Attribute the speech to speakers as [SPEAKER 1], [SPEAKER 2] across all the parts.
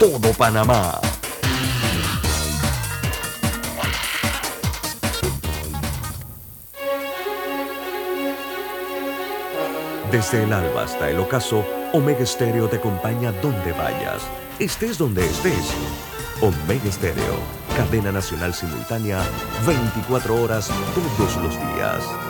[SPEAKER 1] todo Panamá. Desde el alba hasta el ocaso, Omega Stereo te acompaña donde vayas, estés donde estés. Omega Stereo, cadena nacional simultánea, 24 horas todos los días.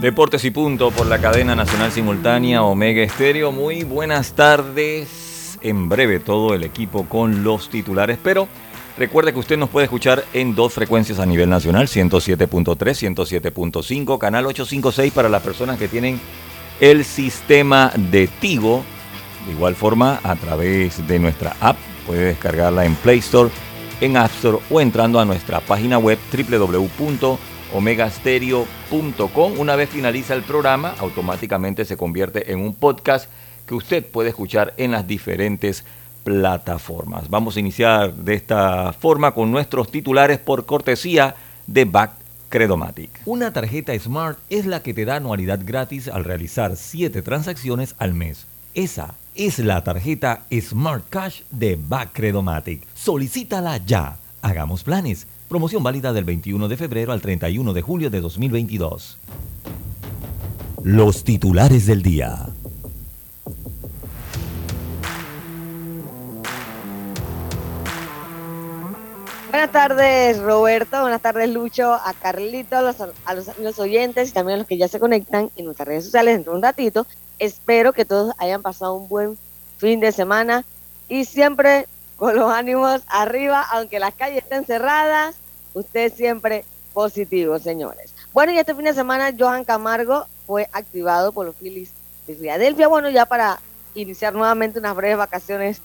[SPEAKER 2] Deportes y punto por la cadena nacional simultánea Omega Estéreo. Muy buenas tardes. En breve todo el equipo con los titulares, pero recuerde que usted nos puede escuchar en dos frecuencias a nivel nacional, 107.3, 107.5, canal 856 para las personas que tienen el sistema de Tigo. De igual forma, a través de nuestra app, puede descargarla en Play Store, en App Store o entrando a nuestra página web www.omegastereo.com. Una vez finaliza el programa, automáticamente se convierte en un podcast que usted puede escuchar en las diferentes plataformas. Vamos a iniciar de esta forma con nuestros titulares por cortesía de Back Credomatic. Una tarjeta Smart es la que te da anualidad gratis al realizar 7 transacciones al mes. Esa es la tarjeta Smart Cash de Back Credomatic. Solicítala ya. Hagamos planes. Promoción válida del 21 de febrero al 31 de julio de 2022. Los titulares del día.
[SPEAKER 3] Buenas tardes, Roberto. Buenas tardes, Lucho. A Carlito, a los, amigos oyentes y también a los que ya se conectan en nuestras redes sociales dentro de un ratito. Espero que todos hayan pasado un buen fin de semana y siempre con los ánimos arriba, aunque las calles estén cerradas, usted siempre positivo, señores. Bueno, y este fin de semana Johan Camargo fue activado por los Phillies de Filadelfia, bueno, ya para iniciar nuevamente unas breves vacaciones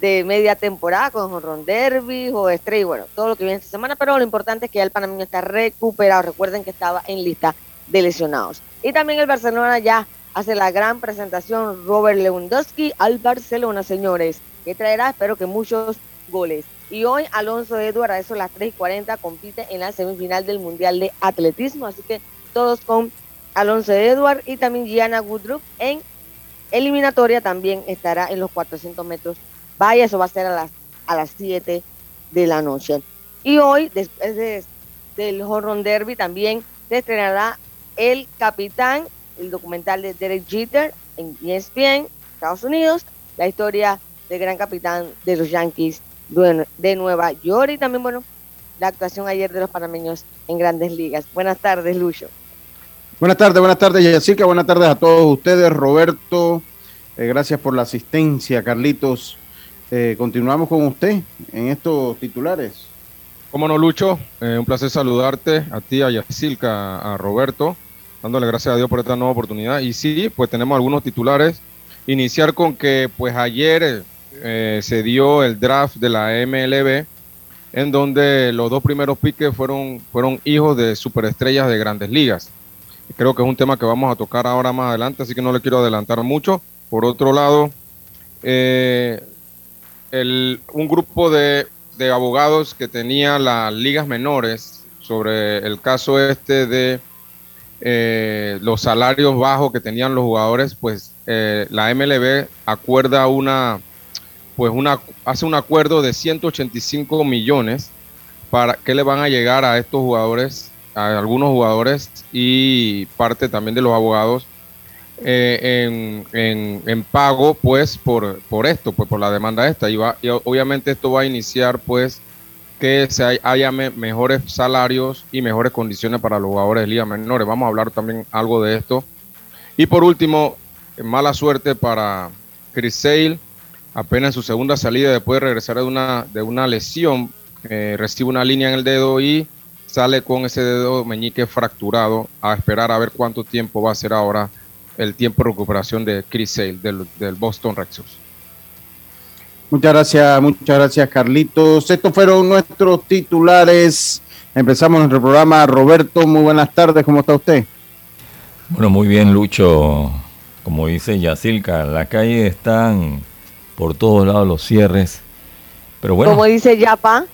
[SPEAKER 3] de media temporada con Ron Derby o Stray, bueno, todo lo que viene esta semana, pero lo importante es que ya el panameño está recuperado. Recuerden que estaba en lista de lesionados. Y también el Barcelona ya hace la gran presentación Robert Lewandowski al Barcelona, señores, que traerá, espero que muchos goles. Y hoy Alonso Edward, a eso las 3 y 40, compite en la semifinal del Mundial de Atletismo, así que todos con Alonso Edward y también Gianna Woodruff en eliminatoria también estará en los 400 metros Vaya, eso va a ser a las, a las 7 de la noche. Y hoy, después de, del Horror Derby, también se estrenará El Capitán, el documental de Derek Jeter en ESPN, Estados Unidos, la historia del gran capitán de los Yankees de Nueva York y también, bueno, la actuación ayer de los panameños en grandes ligas. Buenas tardes, Lucho.
[SPEAKER 4] Buenas tardes, buenas tardes, Jessica. Buenas tardes a todos ustedes, Roberto. Eh, gracias por la asistencia, Carlitos. Eh, continuamos con usted en estos titulares.
[SPEAKER 5] Cómo no, Lucho, eh, un placer saludarte a ti, a Yacilca, a Roberto, dándole gracias a Dios por esta nueva oportunidad. Y sí, pues tenemos algunos titulares. Iniciar con que pues ayer eh, se dio el draft de la MLB, en donde los dos primeros piques fueron, fueron hijos de superestrellas de grandes ligas. Creo que es un tema que vamos a tocar ahora más adelante, así que no le quiero adelantar mucho. Por otro lado, eh, el, un grupo de, de, abogados que tenía las ligas menores sobre el caso este de eh, los salarios bajos que tenían los jugadores, pues eh, la MLB acuerda una, pues una, hace un acuerdo de 185 millones para que le van a llegar a estos jugadores, a algunos jugadores y parte también de los abogados eh, en, en, pago pues por, por esto, pues por la demanda esta. Y, va, y obviamente esto va a iniciar pues que se haya mejores salarios y mejores condiciones para los jugadores de liga menores. Vamos a hablar también algo de esto. Y por último, mala suerte para Chris Sale, apenas su segunda salida después de regresar de una, de una lesión, eh, recibe una línea en el dedo y sale con ese dedo meñique fracturado a esperar a ver cuánto tiempo va a ser ahora el tiempo de recuperación de Chris Sale del, del Boston Red Sox.
[SPEAKER 4] Muchas gracias, muchas gracias Carlitos. Estos fueron nuestros titulares. Empezamos nuestro programa. Roberto, muy buenas tardes, ¿cómo está usted?
[SPEAKER 6] Bueno, muy bien, Lucho. Como dice Yacilca, la calle están por todos lados los cierres. Pero bueno.
[SPEAKER 3] Como dice Yapa,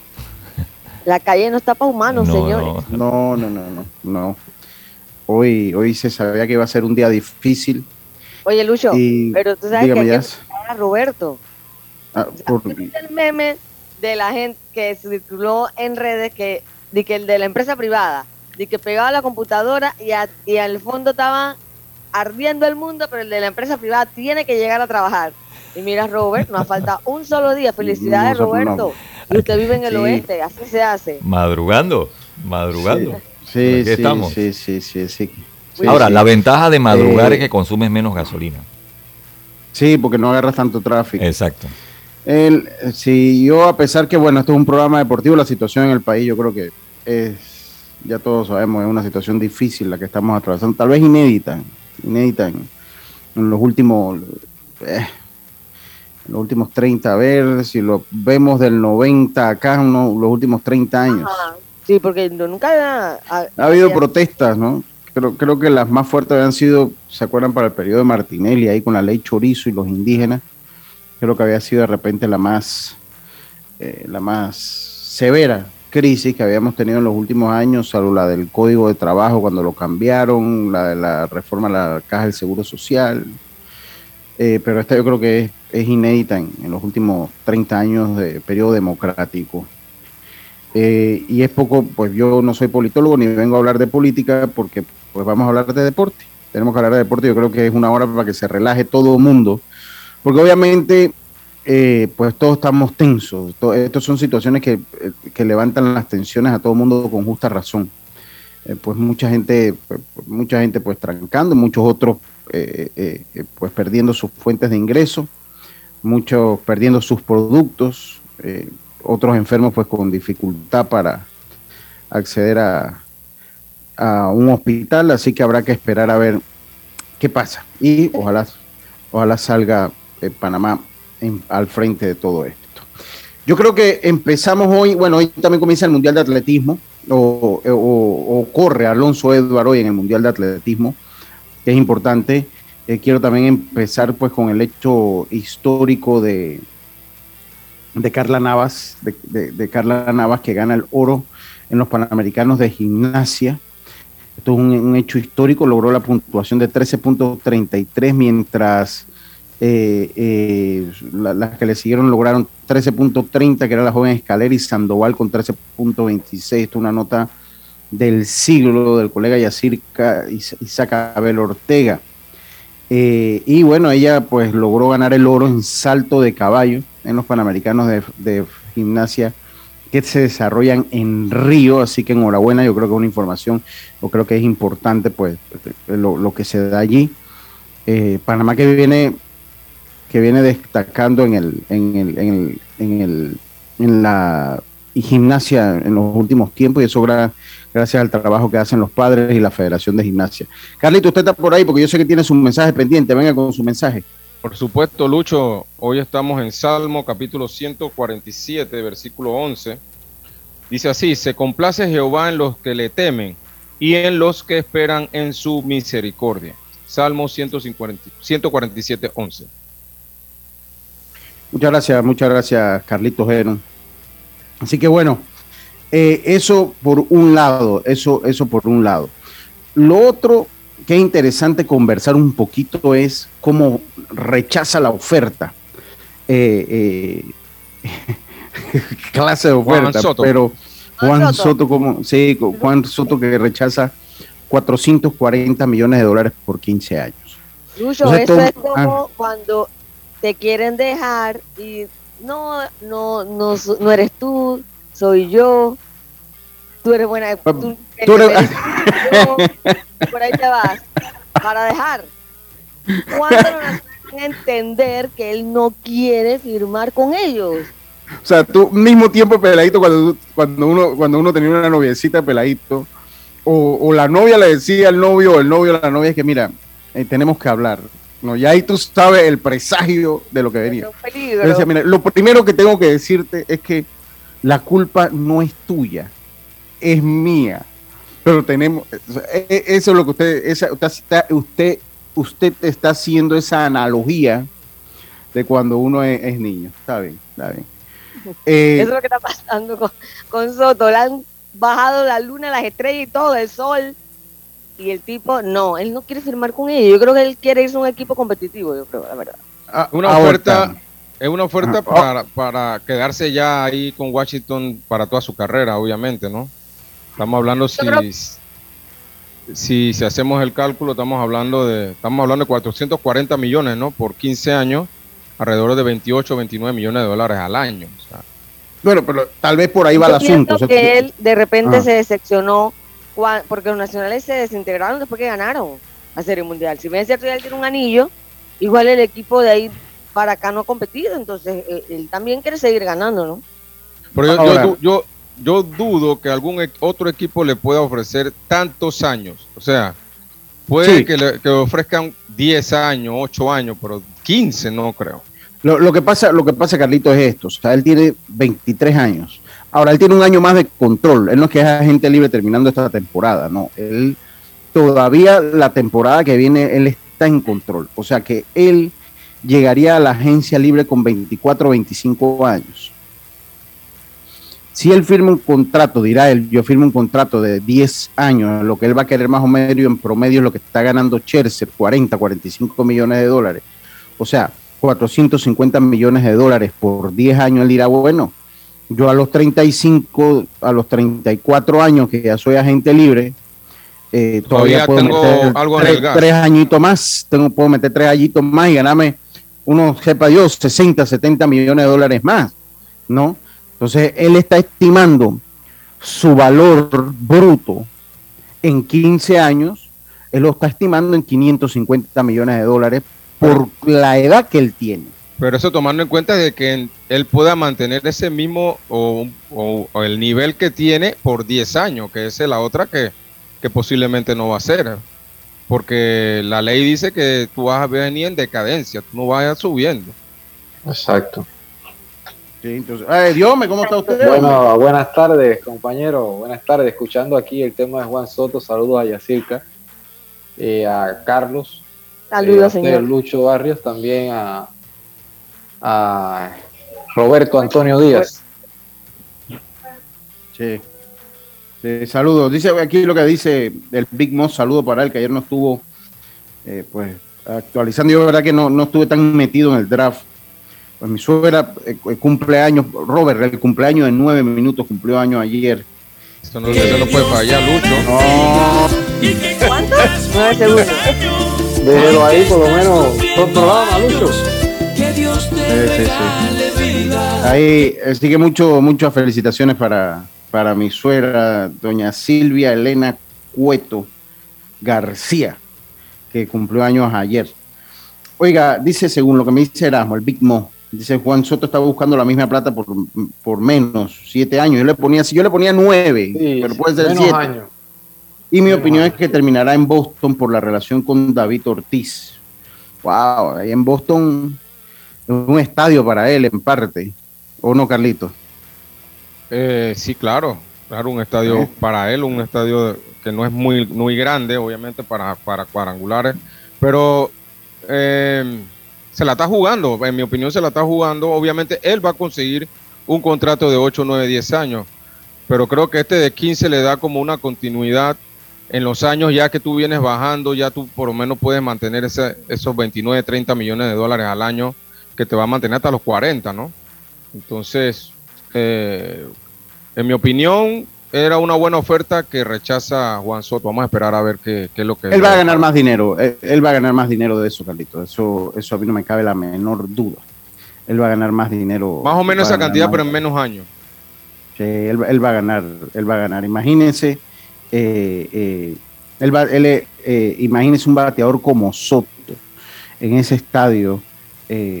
[SPEAKER 3] la calle no está para humanos,
[SPEAKER 6] No,
[SPEAKER 3] señores.
[SPEAKER 4] No, no, no, no, no. Hoy, hoy se sabía que iba a ser un día difícil.
[SPEAKER 3] Oye, Lucho,
[SPEAKER 4] Y
[SPEAKER 3] pero tú sabes
[SPEAKER 4] dígame,
[SPEAKER 3] que hay que a Roberto.
[SPEAKER 4] Ah, por-
[SPEAKER 3] ¿Viste el meme de la gente que circuló en redes que, de que el de la empresa privada, de que pegaba la computadora y, a- y al fondo estaba ardiendo el mundo, pero el de la empresa privada tiene que llegar a trabajar. Y mira, Robert, nos falta un solo día. Felicidades,
[SPEAKER 4] No.
[SPEAKER 3] Roberto. Y usted vive en el
[SPEAKER 4] Sí.
[SPEAKER 3] oeste, así se hace.
[SPEAKER 6] Madrugando, madrugando.
[SPEAKER 4] Sí, sí,
[SPEAKER 6] estamos.
[SPEAKER 4] sí, sí, sí, sí. Sí,
[SPEAKER 6] Ahora,
[SPEAKER 4] sí.
[SPEAKER 6] la ventaja de madrugar
[SPEAKER 4] Eh,
[SPEAKER 6] es que consumes menos gasolina.
[SPEAKER 4] Sí, porque no agarras tanto tráfico.
[SPEAKER 6] Exacto.
[SPEAKER 4] El, si yo, a pesar que, bueno, esto es un programa deportivo, la situación en el país, yo creo que es, ya todos sabemos, es una situación difícil la que estamos atravesando, tal vez inédita, inédita en, en los últimos, eh, los últimos 30, a ver si lo vemos del 90 acá, uno- los últimos 30 años.
[SPEAKER 3] Ajá. Sí, porque no- nunca.
[SPEAKER 4] Ha habido
[SPEAKER 3] había-
[SPEAKER 4] protestas, ¿no? Creo, creo que las más fuertes habían sido, ¿se acuerdan? Para el periodo de Martinelli, ahí con la ley Chorizo y los indígenas. Creo que había sido de repente la más, eh, la más severa crisis que habíamos tenido en los últimos años, salvo la del Código de Trabajo cuando lo cambiaron, la de la reforma a la Caja del Seguro Social. Eh, pero esta yo creo que es, inédita en, los últimos 30 años de periodo democrático. Eh, y es poco, pues yo no soy politólogo ni vengo a hablar de política porque pues vamos a hablar de deporte. Tenemos que hablar de deporte, yo creo que es una hora para que se relaje todo el mundo, porque obviamente eh, pues todos estamos tensos. Estas son situaciones que, que levantan las tensiones a todo el mundo con justa razón. Pues mucha gente, pues, mucha gente pues trancando, muchos otros eh, eh, eh, pues perdiendo sus fuentes de ingreso, muchos perdiendo sus productos, eh, otros enfermos pues con dificultad para acceder a, a un hospital, así que habrá que esperar a ver qué pasa y ojalá, ojalá salga Panamá en- al frente de todo esto. Yo creo que empezamos hoy, bueno, hoy también comienza el Mundial de Atletismo, o, o- o corre Alonso Edward hoy en el Mundial de Atletismo, que es importante. Eh, quiero también empezar pues con el hecho histórico de, de Carla Navas, de, Carla Navas que gana el oro en los Panamericanos de Gimnasia. Esto es un, un hecho histórico, logró la puntuación de 13.33, mientras eh, eh, la- las que le siguieron lograron 13.30, que era la joven Escalera, y Sandoval con 13.26. Esto es una nota del siglo del colega Yacirca Is- Isaac Abel Ortega. Eh, y bueno, ella pues logró ganar el oro en salto de caballo en los Panamericanos de, Gimnasia que se desarrollan en Río, así que enhorabuena, yo creo que es una información, yo creo que es importante pues lo, que se da allí. Eh, Panamá que viene que viene destacando en el en el, en el, en el en la gimnasia en los últimos tiempos y eso gracias al trabajo que hacen los padres y la Federación de Gimnasia. Carlito, usted está por ahí porque yo sé que tiene su mensaje pendiente, venga con su mensaje.
[SPEAKER 5] Por supuesto, Lucho, hoy estamos en Salmo capítulo 147, versículo 11. Dice así, se complace Jehová en los que le temen y en los que esperan en su misericordia. Salmo 150 147, 11.
[SPEAKER 4] Muchas gracias, muchas gracias, Carlitos Heron. Así que bueno, eh, eso por un lado, eso, eso por un lado. Lo otro que es interesante conversar un poquito es cómo rechaza la oferta. Eh, eh, clase de
[SPEAKER 5] Juan
[SPEAKER 4] oferta,
[SPEAKER 5] Soto.
[SPEAKER 4] pero
[SPEAKER 3] Juan
[SPEAKER 4] Juan
[SPEAKER 3] Soto.
[SPEAKER 4] Soto, como, sí, Juan Soto que rechaza 440 millones de dólares por 15 años.
[SPEAKER 3] Lucho,
[SPEAKER 4] Entonces,
[SPEAKER 3] eso
[SPEAKER 4] todo-
[SPEAKER 3] es como cuando te quieren dejar y no, no, no, no eres tú, soy yo. Tú eres buena. Tú,
[SPEAKER 4] tú eres-
[SPEAKER 3] yo, por ahí te vas. Para dejar. ¿Cuándo nos hacen entender que él no quiere firmar con ellos?
[SPEAKER 4] O sea, tú mismo tiempo peladito cuando, cuando uno cuando uno tenía una noviecita peladito o, o la novia le decía al novio o el novio a la novia es que mira, eh, tenemos que hablar. No, ya ahí tú sabes el presagio de lo que venía. lo primero que tengo que decirte es que la culpa no es tuya, es mía. Pero tenemos, e, e, eso es lo que usted, esa, usted, usted está haciendo esa analogía de cuando uno es, niño. Está bien, está bien.
[SPEAKER 3] Eh, eso es lo que está pasando con, con Soto. Le han bajado la luna, las estrellas y todo, el sol y el tipo, no, él no quiere firmar con ellos. Yo creo que él quiere irse a un equipo competitivo, yo creo, la verdad.
[SPEAKER 5] Ah, una oferta, es una oferta para, para quedarse ya ahí con Washington para toda su carrera, obviamente, ¿no? Estamos hablando si, si, si hacemos el cálculo, estamos hablando de estamos hablando de 440 millones, ¿no? Por 15 años, alrededor de 28, 29 millones de dólares al año.
[SPEAKER 4] bueno, pero tal vez por ahí va el asunto.
[SPEAKER 3] que él de repente se decepcionó porque los nacionales se desintegraron después que ganaron la Serie Mundial. Si bien es cierto él tiene un anillo, igual el equipo de ahí para acá no ha competido, entonces eh, él, también quiere seguir ganando, ¿no?
[SPEAKER 5] Pero yo, yo, dudo que algún e, otro equipo le pueda ofrecer tantos años. O sea, puede que le ofrezcan 10 años, 8 años, pero 15 no creo.
[SPEAKER 4] Lo, lo, que pasa, lo que pasa, Carlito, es esto. O sea, él tiene 23 años. Ahora, él tiene un año más de control. Él no es que es agente libre terminando esta temporada, no. Él todavía la temporada que viene, él está en control. O sea que él llegaría a la agencia libre con 24 o 25 años. Si él firma un contrato, dirá él, yo firmo un contrato de 10 años, lo que él va a querer más o menos en promedio es lo que está ganando Chelsea, 40, 45 millones de dólares. O sea, 450 millones de dólares por 10 años, él dirá, bueno, yo a los 35, a los 34 años que ya soy agente libre, eh, todavía, puedo meter algo tres, añitos más, tengo, puedo meter tres añitos más y ganarme unos, sepa Dios, 60, 70 millones de dólares más, ¿no? Entonces, él está estimando su valor bruto en 15 años, él lo está estimando en 550 millones de dólares por la edad que él tiene.
[SPEAKER 5] Pero eso tomando en cuenta de que él pueda mantener ese mismo o, el nivel que tiene por 10 años, que es la otra que, posiblemente no va a ser. Porque la ley dice que tú vas a venir en decadencia, tú no vas a subiendo.
[SPEAKER 7] Exacto.
[SPEAKER 4] Sí, entonces, eh, ¿cómo está usted?
[SPEAKER 7] Bueno, buenas tardes, compañero. Buenas tardes. Escuchando aquí el tema de Juan Soto, saludos a Yacirca, eh, a Carlos,
[SPEAKER 3] Saludos, eh, señor.
[SPEAKER 7] Lucho Barrios, también a, a Roberto Antonio Díaz.
[SPEAKER 4] Sí. Saludos. Dice aquí lo que dice el Big Moss, saludo para él, que ayer no estuvo eh, pues actualizando. Yo la verdad que no, no estuve tan metido en el draft. Pues mi suegra eh, cumpleaños, Robert, el cumpleaños de nueve minutos, cumplió años ayer.
[SPEAKER 5] Esto no, no puede fallar, Lucho.
[SPEAKER 3] No. ¿Cuánto? Nueve segundos.
[SPEAKER 7] Déjelo ahí por lo menos programas, Lucho.
[SPEAKER 4] Sí, sí, Ahí, así que mucho, muchas felicitaciones para, para mi suegra, doña Silvia Elena Cueto García, que cumplió años ayer. Oiga, dice según lo que me dice Erasmo, el Big Mo, dice Juan Soto estaba buscando la misma plata por, por menos, siete años. Yo le ponía, si yo le ponía nueve, pero puede ser siete. Años. Y mi opinión es que terminará en Boston por la relación con David Ortiz. Wow, ahí en Boston es un estadio para él en parte. ¿O no, Carlito?
[SPEAKER 5] Eh, sí, claro. Claro, un estadio para él, un estadio que no es muy, muy grande, obviamente, para, para cuadrangulares. Pero eh, se la está jugando, en mi opinión se la está jugando. Obviamente él va a conseguir un contrato de 8, 9, 10 años. Pero creo que este de 15 le da como una continuidad en los años ya que tú vienes bajando, ya tú por lo menos puedes mantener ese, esos 29, 30 millones de dólares al año que te va a mantener hasta los 40, ¿no? Entonces, eh, en mi opinión, era una buena oferta que rechaza Juan Soto. Vamos a esperar a ver qué, es lo que...
[SPEAKER 4] Él va a ganar más dinero, él, va a ganar más dinero de eso, Carlito. Eso, eso a mí no me cabe la menor duda. Él va a ganar más dinero.
[SPEAKER 5] Más o menos esa cantidad, pero en menos años.
[SPEAKER 4] Sí, él, él va a ganar, él va a ganar. Imagínense eh, eh, él, va, él eh, imagínese un bateador como Soto en ese estadio,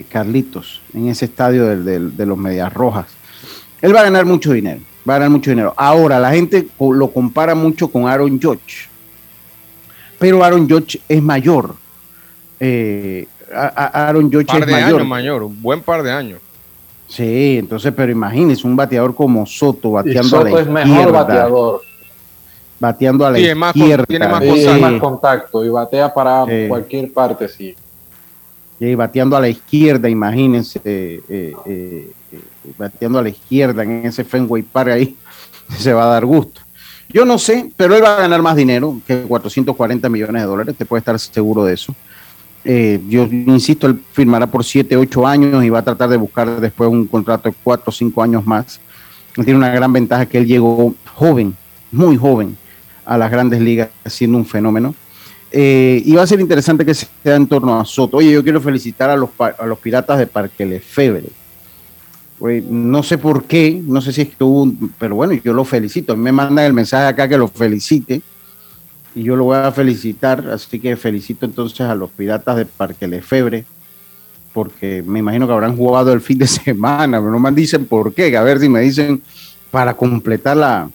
[SPEAKER 4] Carlitos, en ese estadio de, los Medias Rojas. Él va a ganar mucho dinero, va a ganar mucho dinero. Ahora, la gente lo compara mucho con Aaron Judge, pero Aaron Judge es mayor eh, Aaron George
[SPEAKER 5] par de años mayor, un buen par de años.
[SPEAKER 4] Sí, entonces, pero imagínese un bateador como Soto bateando
[SPEAKER 7] Soto
[SPEAKER 4] a la
[SPEAKER 7] es mejor bateador.
[SPEAKER 4] Bateando a la
[SPEAKER 5] sí, más
[SPEAKER 4] izquierda.
[SPEAKER 5] tiene más,
[SPEAKER 7] Sí,
[SPEAKER 5] contacto.
[SPEAKER 7] más contacto y batea para
[SPEAKER 4] Sí.
[SPEAKER 7] cualquier parte, sí.
[SPEAKER 4] Bateando a la izquierda, imagínense, eh, eh, eh, bateando a la izquierda en ese Fenway Park ahí, se va a dar gusto. Yo no sé, pero él va a ganar más dinero que 440 millones de dólares, te puede estar seguro de eso. Yo insisto, él firmará por 7, 8 años y va a tratar de buscar después un contrato de 4 o 5 años más. Tiene una gran ventaja que él llegó joven, muy joven, a las grandes ligas, siendo un fenómeno. Eh, y a ser interesante que sea en torno a Soto. Oye, yo quiero felicitar a los, a los piratas de Parque Lefebvre. No sé por qué, no sé si es que tuvo, un- pero bueno, yo lo felicito. Me mandan el mensaje acá que lo felicite y yo lo voy a felicitar. Así que felicito entonces a los piratas de Parque Lefebvre porque me imagino que habrán jugado el fin de semana, pero no me dicen por qué. A ver si me dicen para completar la,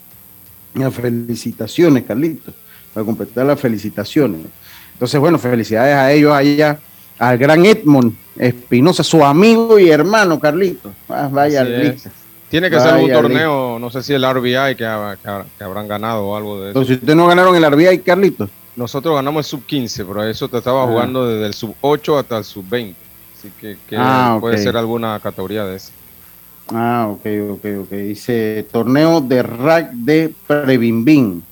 [SPEAKER 4] felicitaciones, Carlitos para completar las felicitaciones. Entonces, bueno, felicidades a ellos allá, al gran Edmond Espinosa, su amigo y hermano, Carlitos. Ah, vaya lista.
[SPEAKER 5] Tiene que ser un torneo, no sé si el RBI que, ha- que ha- que habrán ganado o algo de eso.
[SPEAKER 4] Entonces, ¿ustedes no ganaron el RBI, Carlitos?
[SPEAKER 5] Nosotros ganamos el sub 15, pero eso te estaba
[SPEAKER 4] Ah.
[SPEAKER 5] jugando desde el sub 8 hasta el sub 20. Así que, que
[SPEAKER 4] Ah,
[SPEAKER 5] puede ser alguna categoría de eso.
[SPEAKER 4] Ah, ok, ok, ok. Dice torneo de rack de Prebimbín.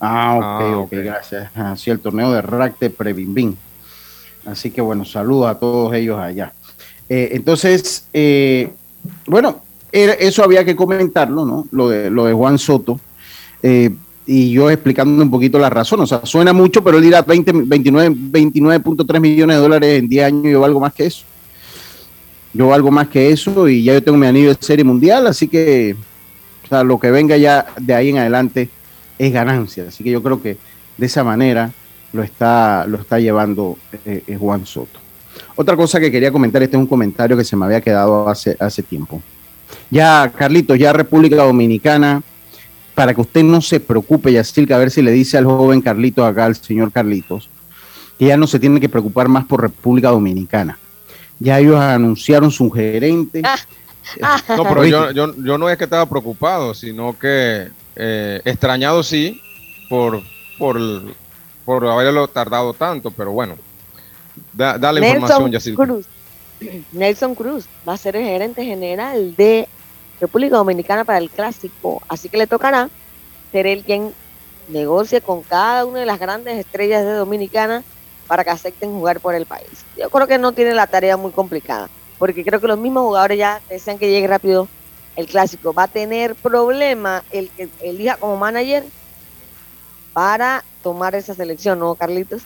[SPEAKER 4] Ah, ok,
[SPEAKER 5] Ah,
[SPEAKER 4] ok,
[SPEAKER 5] ok.
[SPEAKER 4] gracias. Ah, sí, el torneo de rack de Prebimbín. Así que bueno, saludos a todos ellos allá. Eh, entonces, eh, bueno, era- eso había que comentarlo, ¿no? Lo de, lo de Juan Soto. Eh, y yo explicando un poquito la razón. O sea, suena mucho, pero él dirá 20, 29 29.3 millones de dólares en 10 años. Yo valgo más que eso. Yo valgo más que eso y ya yo tengo mi anillo de serie mundial. Así que, o sea, lo que venga ya de ahí en adelante es ganancia. Así que yo creo que de esa manera lo está, lo está llevando eh, eh, Juan Soto. Otra cosa que quería comentar, este es un comentario que se me había quedado hace, hace tiempo. Ya, Carlitos, ya República Dominicana, para que usted no se preocupe, Yacirca, a ver si le dice al joven Carlitos acá, al señor Carlitos, que ya no se tiene que preocupar más por República Dominicana. Ya ellos anunciaron su gerente.
[SPEAKER 5] No, pero yo, yo, yo no es que estaba preocupado, sino que eh, extrañado sí por, por, por haberlo tardado tanto, pero bueno. Da, da la información, Yacirca.
[SPEAKER 3] Cruz. Nelson Cruz va a ser el gerente general de República Dominicana para el clásico, así que le tocará ser él quien negocie con cada una de las grandes estrellas de Dominicana para que acepten jugar por el país. Yo creo que no tiene la tarea muy complicada, porque creo que los mismos jugadores ya desean que llegue rápido el clásico. Va a tener problema el que elija como manager para tomar esa selección, ¿no, Carlitos?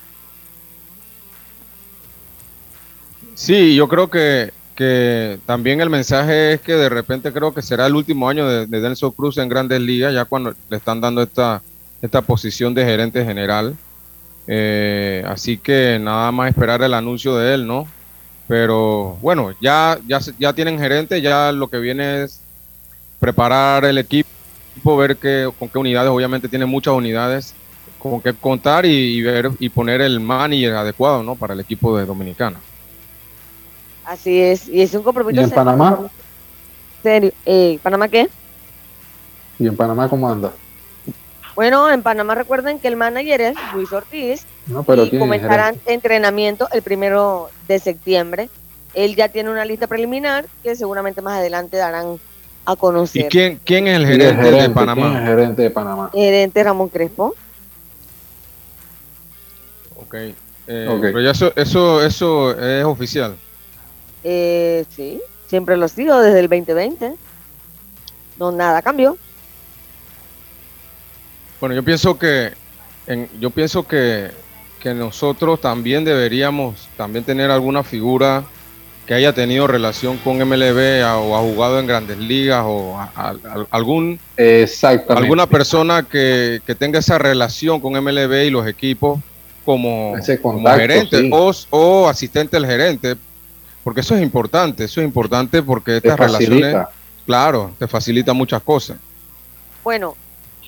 [SPEAKER 5] Sí, yo creo que, que también el mensaje es que de repente creo que será el último año de, de Cruz en Grandes Ligas, ya cuando le están dando esta, esta posición de gerente general. Eh, así que nada más esperar el anuncio de él, ¿no? Pero bueno, ya, ya, ya tienen gerente, ya lo que viene es preparar el equipo, ver qué, con qué unidades, obviamente tiene muchas unidades con qué contar y, y ver y poner el manager adecuado, ¿no? Para el equipo de Dominicana.
[SPEAKER 3] Así es, y es un compromiso.
[SPEAKER 7] ¿Y en
[SPEAKER 3] serio,
[SPEAKER 7] Panamá?
[SPEAKER 3] Serio. Eh, ¿Panamá qué?
[SPEAKER 7] ¿Y en Panamá cómo anda?
[SPEAKER 3] Bueno, en Panamá recuerden que el manager es Luis Ortiz
[SPEAKER 7] No, pero
[SPEAKER 3] y comenzarán entrenamiento el primero de septiembre. Él ya tiene una lista preliminar que seguramente más adelante darán a
[SPEAKER 5] ¿Y
[SPEAKER 3] conocer.
[SPEAKER 5] quién, quién es el
[SPEAKER 7] ¿Y el
[SPEAKER 5] gerente, de
[SPEAKER 7] ¿Quién es
[SPEAKER 5] Panamá?
[SPEAKER 7] el gerente de Panamá?
[SPEAKER 3] Gerente Ramón Crespo.
[SPEAKER 5] Ok. Eh,
[SPEAKER 7] Ok.
[SPEAKER 5] Pero ya eso, eso, eso es oficial.
[SPEAKER 3] Eh, sí, siempre lo ha sido desde el 2020. No, nada cambió.
[SPEAKER 5] Bueno, yo pienso que, en- yo pienso que, que nosotros también deberíamos también tener alguna figura que haya tenido relación con MLB a- o ha jugado en grandes ligas o a- a- a- algún
[SPEAKER 7] Exactamente.
[SPEAKER 5] alguna persona que, que tenga esa relación con MLB y los equipos como, gerente
[SPEAKER 7] sí.
[SPEAKER 5] o, o asistente del gerente, porque eso es importante, eso es importante porque
[SPEAKER 7] Te
[SPEAKER 5] estas relaciones, claro, te facilita muchas cosas.
[SPEAKER 3] Bueno,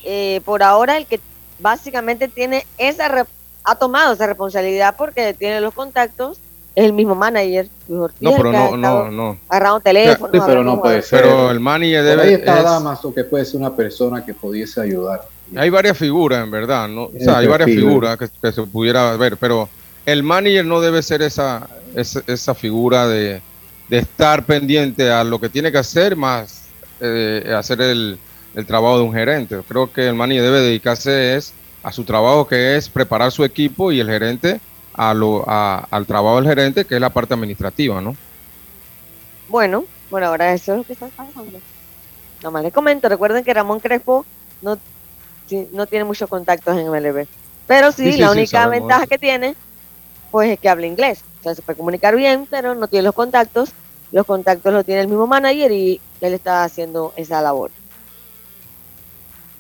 [SPEAKER 3] eh, por ahora el que básicamente tiene esa re- ha tomado esa responsabilidad porque tiene los contactos, el mismo manager.
[SPEAKER 5] no, pero no, no, no.
[SPEAKER 3] Agarrado teléfono.
[SPEAKER 7] Sí, pero no puede ser.
[SPEAKER 5] Pero el manager debe.
[SPEAKER 7] Ahí está Damaso, que puede ser una persona que pudiese ayudar.
[SPEAKER 5] Hay varias figuras, en verdad, ¿no? O sea, hay varias figuras que, que, se pudiera ver, pero el manager no debe ser esa, esa, esa figura de, de, estar pendiente a lo que tiene que hacer, más eh, hacer el, el, trabajo de un gerente. Creo que el manager debe dedicarse es a su trabajo, que es preparar su equipo, y el gerente a lo, a, al trabajo del gerente, que es la parte administrativa, ¿no?
[SPEAKER 3] Bueno, bueno, ahora eso es lo que está pasando. Nomás les comento, recuerden que Ramón Crespo no no tiene muchos contactos en MLB. Pero sí, la única ventaja que tiene, pues es que habla inglés. O sea, se puede comunicar bien, pero no tiene los contactos. Los contactos los tiene el mismo manager y él está haciendo esa labor.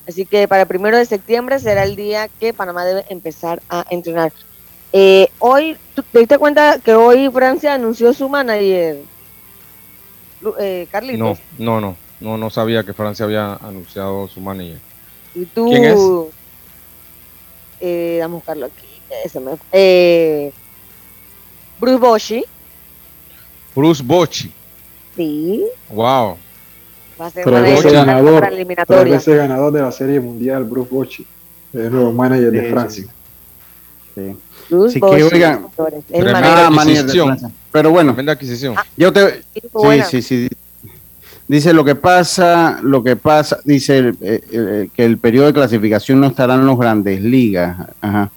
[SPEAKER 3] Así que para el primero de septiembre será el día que Panamá debe empezar a entrenar. Eh, hoy, ¿te diste cuenta que hoy Francia anunció su manager? Eh, Carlitos.
[SPEAKER 5] No, no, no, no, no sabía que Francia había anunciado su manager.
[SPEAKER 3] Y tú,
[SPEAKER 5] ¿Quién es?
[SPEAKER 3] Eh, vamos a buscarlo aquí. Me, eh, Bruce Bochy.
[SPEAKER 5] Bruce Bochy.
[SPEAKER 3] Sí.
[SPEAKER 5] Wow.
[SPEAKER 7] Va a ser tres veces ganador, tres veces ganador de la Serie Mundial, Bruce Bochy, el nuevo manager de Francia.
[SPEAKER 4] Sí. Bruce sí, que oigan,
[SPEAKER 5] tremenda adquisición.
[SPEAKER 4] Pero bueno,
[SPEAKER 5] tremenda adquisición.
[SPEAKER 4] Ah, yo te, sí, sí, sí. Dice lo que pasa, lo que pasa, dice eh, eh, que el periodo de clasificación no estará en los grandes ligas. Ajá.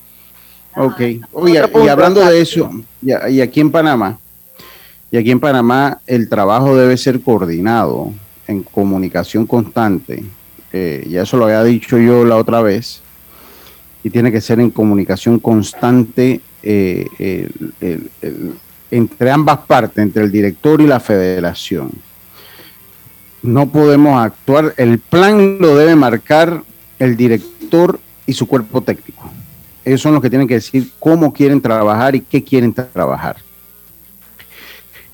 [SPEAKER 4] Ok. Oye, y hablando de eso, y, aquí en Panamá, y aquí en Panamá el trabajo debe ser coordinado en comunicación constante. Eh, ya eso lo había dicho yo la otra vez. Y tiene que ser en comunicación constante entre ambas partes, entre el director y la federación no podemos actuar. El plan lo debe marcar el director y su cuerpo técnico. Ellos son los que tienen que decir cómo quieren trabajar y qué quieren trabajar.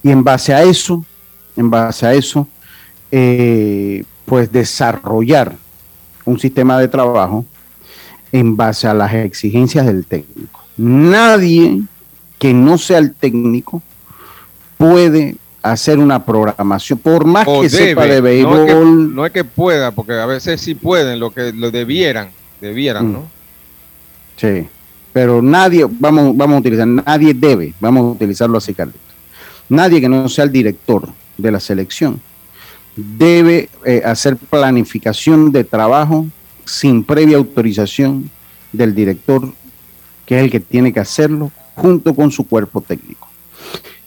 [SPEAKER 4] Y en base a eso, en base a eso, eh, pues desarrollar un sistema de trabajo en base a las exigencias del técnico. Nadie que no sea el técnico puede hacer una programación, por más que sepa de béisbol.
[SPEAKER 5] No es, que, pueda, porque a veces sí pueden, lo que lo debieran, debieran, ¿no?
[SPEAKER 4] Sí, pero nadie, vamos, vamos a utilizar, nadie debe, vamos a utilizarlo así, Carlitos. Nadie que no sea el director de la selección debe eh, hacer planificación de trabajo sin previa autorización del director, que es el que tiene que hacerlo, junto con su cuerpo técnico.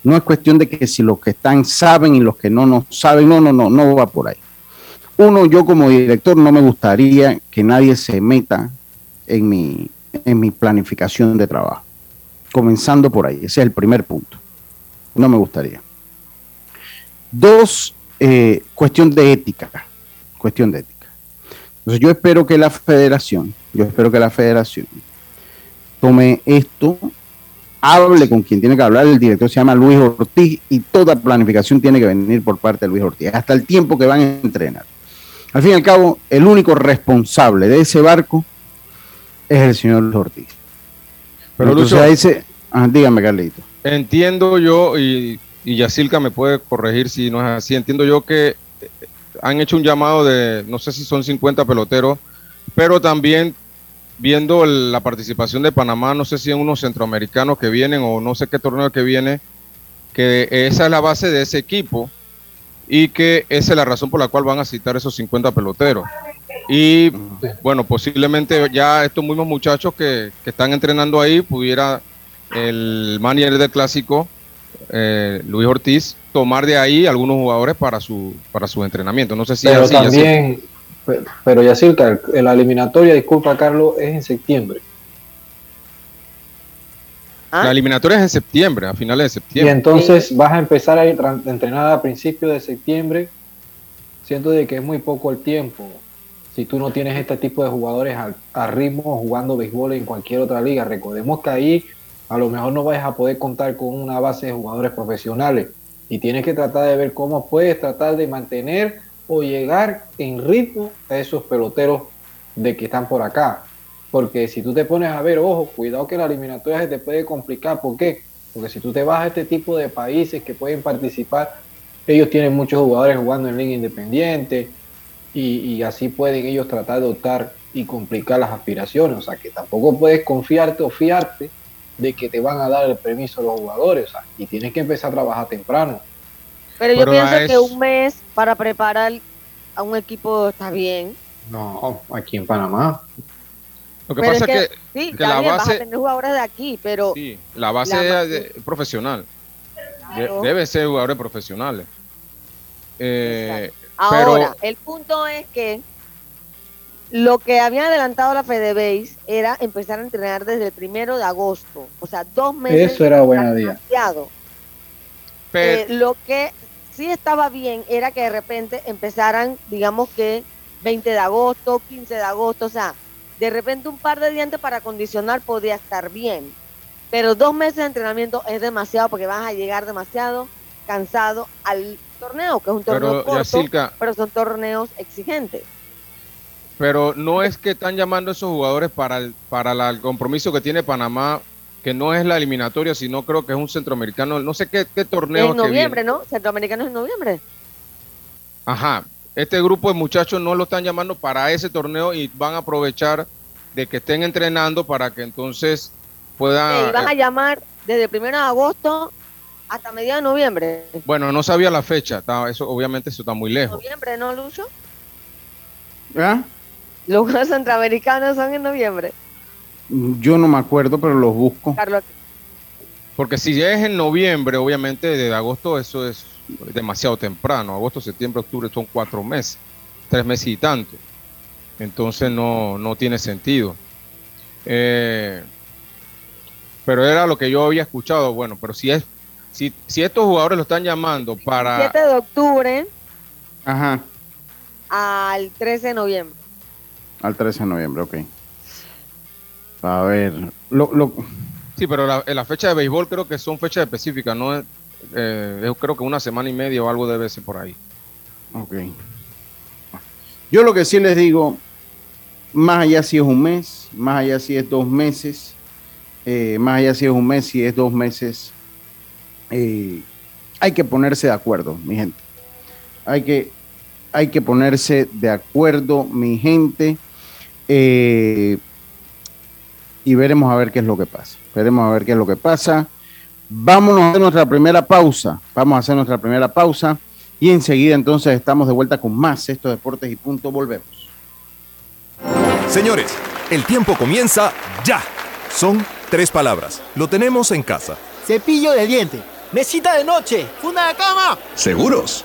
[SPEAKER 4] No es cuestión de que si los que están saben y los que no no saben, no, no, no, no va por ahí. Uno, yo como director no me gustaría que nadie se meta en mi, en mi planificación de trabajo. Comenzando por ahí, ese es el primer punto. No me gustaría. Dos, eh, cuestión de ética. Cuestión de ética. Entonces yo espero que la federación, yo espero que la federación tome esto hable con quien tiene que hablar, el director se llama Luis Ortiz y toda planificación tiene que venir por parte de Luis Ortiz, hasta el tiempo que van a entrenar. Al fin y al cabo, el único responsable de ese barco es el señor Luis Ortiz.
[SPEAKER 5] Pero Entonces,
[SPEAKER 4] ah, dígame Carlito.
[SPEAKER 5] Entiendo yo, y, y Yacilca me puede corregir si no es así, entiendo yo que han hecho un llamado de, no sé si son 50 peloteros, pero también viendo la participación de Panamá, no sé si en unos centroamericanos que vienen o no sé qué torneo que viene, que esa es la base de ese equipo y que esa es la razón por la cual van a citar esos 50 peloteros. Y bueno, posiblemente ya estos mismos muchachos que, están entrenando ahí, pudiera el manager del clásico, eh, Luis Ortiz, tomar de ahí algunos jugadores para su para su entrenamiento. No sé si
[SPEAKER 7] Pero también, pero ya cerca, la eliminatoria, disculpa Carlos, es en septiembre.
[SPEAKER 5] ¿Ah? La eliminatoria es en septiembre, a finales de septiembre.
[SPEAKER 7] Y entonces vas a empezar a entrenar a principios de septiembre, siento de que es muy poco el tiempo. Si tú no tienes este tipo de jugadores a, ritmo jugando béisbol en cualquier otra liga, recordemos que ahí a lo mejor no vas a poder contar con una base de jugadores profesionales y tienes que tratar de ver cómo puedes tratar de mantener o llegar en ritmo a esos peloteros de que están por acá. Porque si tú te pones a ver, ojo, cuidado que la eliminatoria se te puede complicar. ¿Por qué? Porque si tú te vas a este tipo de países que pueden participar, ellos tienen muchos jugadores jugando en liga independiente y, y así pueden ellos tratar de optar y complicar las aspiraciones. O sea, que tampoco puedes confiarte o fiarte de que te van a dar el permiso los jugadores. O sea, y tienes que empezar a trabajar temprano.
[SPEAKER 3] Pero yo
[SPEAKER 5] Pero
[SPEAKER 3] pienso
[SPEAKER 5] a
[SPEAKER 3] que un mes para preparar a un equipo está bien.
[SPEAKER 7] No, aquí en Panamá.
[SPEAKER 5] Lo que
[SPEAKER 3] Pero
[SPEAKER 5] pasa
[SPEAKER 3] es
[SPEAKER 5] que,
[SPEAKER 3] sí,
[SPEAKER 5] que
[SPEAKER 3] está
[SPEAKER 5] la
[SPEAKER 3] bien, vas a
[SPEAKER 5] base-
[SPEAKER 3] tener jugadores de aquí, pero
[SPEAKER 5] sí, la base
[SPEAKER 3] La
[SPEAKER 5] es de- profesional. De-
[SPEAKER 3] Claro.
[SPEAKER 5] deben ser jugadores profesionales. Eh,
[SPEAKER 3] ahora,
[SPEAKER 5] pero
[SPEAKER 3] el punto es que lo que había adelantado la FedeBase era empezar a entrenar desde el primero de agosto. O sea, dos meses.
[SPEAKER 7] Eso era buena
[SPEAKER 3] está
[SPEAKER 7] idea.
[SPEAKER 3] demasiado.
[SPEAKER 5] pe-
[SPEAKER 3] Eh, lo que sí estaba bien era que de repente empezaran, digamos que 20 de agosto, 15 de agosto, o sea, de repente un par de días antes para condicionar podía estar bien. Pero dos meses de entrenamiento es demasiado porque vas a llegar demasiado cansado al torneo, que es un torneo
[SPEAKER 5] pero
[SPEAKER 3] corto, pero son torneos exigentes.
[SPEAKER 5] Pero no es que están llamando a esos jugadores para el, para la- el compromiso que tiene Panamá, que no es la eliminatoria, sino creo que es un centroamericano, no sé qué, qué torneo
[SPEAKER 3] en noviembre, ¿no? Centroamericanos en noviembre.
[SPEAKER 5] Ajá, este grupo de muchachos no lo están llamando para ese torneo y van a aprovechar de que estén entrenando para que entonces puedan...
[SPEAKER 3] y van a
[SPEAKER 5] eh,
[SPEAKER 3] llamar desde el primero de agosto hasta mediados de noviembre.
[SPEAKER 5] bueno, no sabía la fecha, está- eso obviamente eso está muy lejos.
[SPEAKER 3] Noviembre, ¿no, Lucho?
[SPEAKER 4] ¿Ah?
[SPEAKER 3] Los Juegos Centroamericanos son en noviembre.
[SPEAKER 4] Yo no me acuerdo, pero los busco.
[SPEAKER 3] Carlos,
[SPEAKER 5] Porque si ya es en noviembre, obviamente de agosto eso es demasiado temprano. Agosto, septiembre, octubre son cuatro meses, tres meses y tanto. Entonces no, no tiene sentido. Eh, pero era lo que yo había escuchado. Bueno, pero si es si, si estos jugadores lo están llamando para
[SPEAKER 3] 7 de octubre
[SPEAKER 4] Ajá,
[SPEAKER 3] al 13 de noviembre.
[SPEAKER 4] Al 13 de noviembre, ok. A ver, lo, lo,
[SPEAKER 5] sí, pero la, la fecha de béisbol creo que son fechas específicas, no es, eh, creo que una semana y media o algo debe ser por ahí.
[SPEAKER 4] ok. Yo lo que sí les digo, más allá si es un mes, más allá si es dos meses, eh, más allá si es un mes, si es dos meses, eh, hay que ponerse de acuerdo, mi gente. Hay que, hay que ponerse de acuerdo, mi gente. Eh, y veremos a ver qué es lo que pasa. Veremos a ver qué es lo que pasa. Vámonos a hacer nuestra primera pausa. Vamos a hacer nuestra primera pausa. Y enseguida entonces estamos de vuelta con más estos deportes y punto. Volvemos.
[SPEAKER 8] Señores, el tiempo comienza ya. Son tres palabras. Lo tenemos en casa.
[SPEAKER 9] Cepillo de diente. Mesita de noche. Funda de cama.
[SPEAKER 8] ¿Seguros?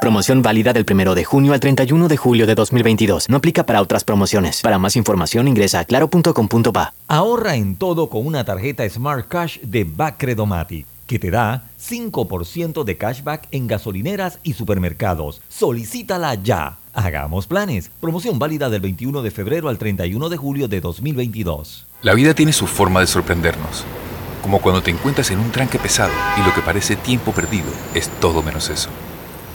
[SPEAKER 10] Promoción válida del 1 de junio al 31 de julio de 2022. No aplica para otras promociones. Para más información ingresa a claro.com.pa.
[SPEAKER 2] Ahorra en todo con una tarjeta Smart Cash de Bacredomatic, que te da 5% de cashback en gasolineras y supermercados. Solicítala ya. Hagamos planes. Promoción válida del 21 de febrero al 31 de julio de 2022.
[SPEAKER 11] La vida tiene su forma de sorprendernos. Como cuando te encuentras en un tranque pesado y lo que parece tiempo perdido es todo menos eso.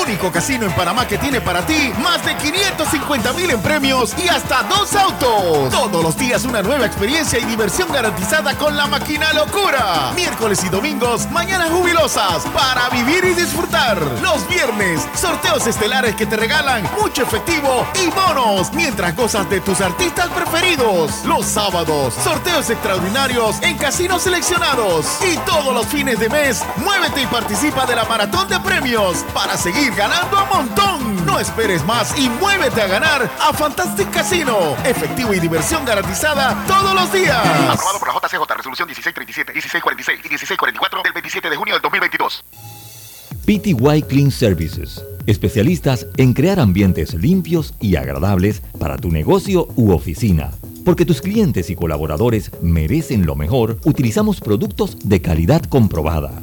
[SPEAKER 12] Único casino en Panamá que tiene para ti más de 550 mil en premios y hasta dos autos. Todos los días una nueva experiencia y diversión garantizada con la máquina locura. Miércoles y domingos, mañanas jubilosas para vivir y disfrutar. Los viernes, sorteos estelares que te regalan mucho efectivo y bonos mientras gozas de tus artistas preferidos. Los sábados, sorteos extraordinarios en casinos seleccionados. Y todos los fines de mes, muévete y participa de la maratón de premios para seguir ganando a montón. No esperes más y muévete a ganar a Fantastic Casino. Efectivo y diversión garantizada todos los días.
[SPEAKER 13] Aprobado por la JCJ, resolución 1637, 1646 y 1644 del 27 de junio del 2022.
[SPEAKER 2] PTY Clean Services, especialistas en crear ambientes limpios y agradables para tu negocio u oficina. Porque tus clientes y colaboradores merecen lo mejor, utilizamos productos de calidad comprobada.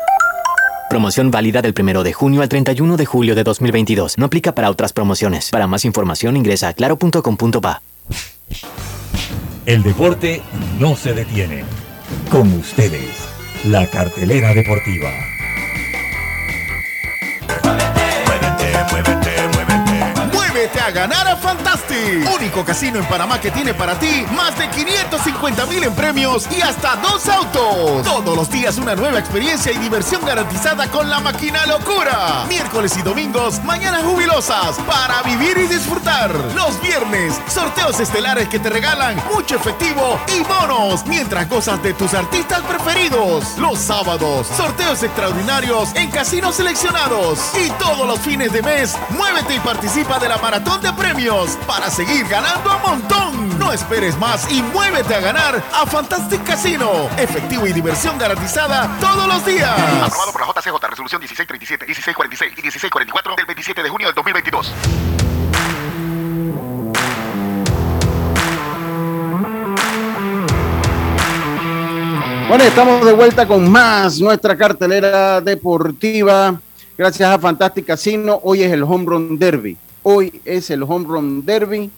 [SPEAKER 10] Promoción válida del 1 de junio al 31 de julio de 2022. No aplica para otras promociones. Para más información ingresa a claro.com.pa.
[SPEAKER 2] El deporte no se detiene. Con ustedes, la cartelera deportiva.
[SPEAKER 12] Ganar a Fantastic. Único casino en Panamá que tiene para ti más de 550 mil en premios y hasta dos autos. Todos los días una nueva experiencia y diversión garantizada con la máquina locura. Miércoles y domingos, mañanas jubilosas para vivir y disfrutar. Los viernes, sorteos estelares que te regalan mucho efectivo y bonos mientras gozas de tus artistas preferidos. Los sábados, sorteos extraordinarios en casinos seleccionados. Y todos los fines de mes, muévete y participa de la maratón de premios para seguir ganando a montón. No esperes más y muévete a ganar a Fantastic Casino. Efectivo y diversión garantizada todos los días.
[SPEAKER 13] Aprobado por la JCJ, resolución 1637, 1646 y 1644 del 27 de junio del 2022.
[SPEAKER 4] Bueno, estamos de vuelta con más nuestra cartelera deportiva. Gracias a Fantastic Casino. Hoy es el Home Run Derby. Hoy es el Home Run Derby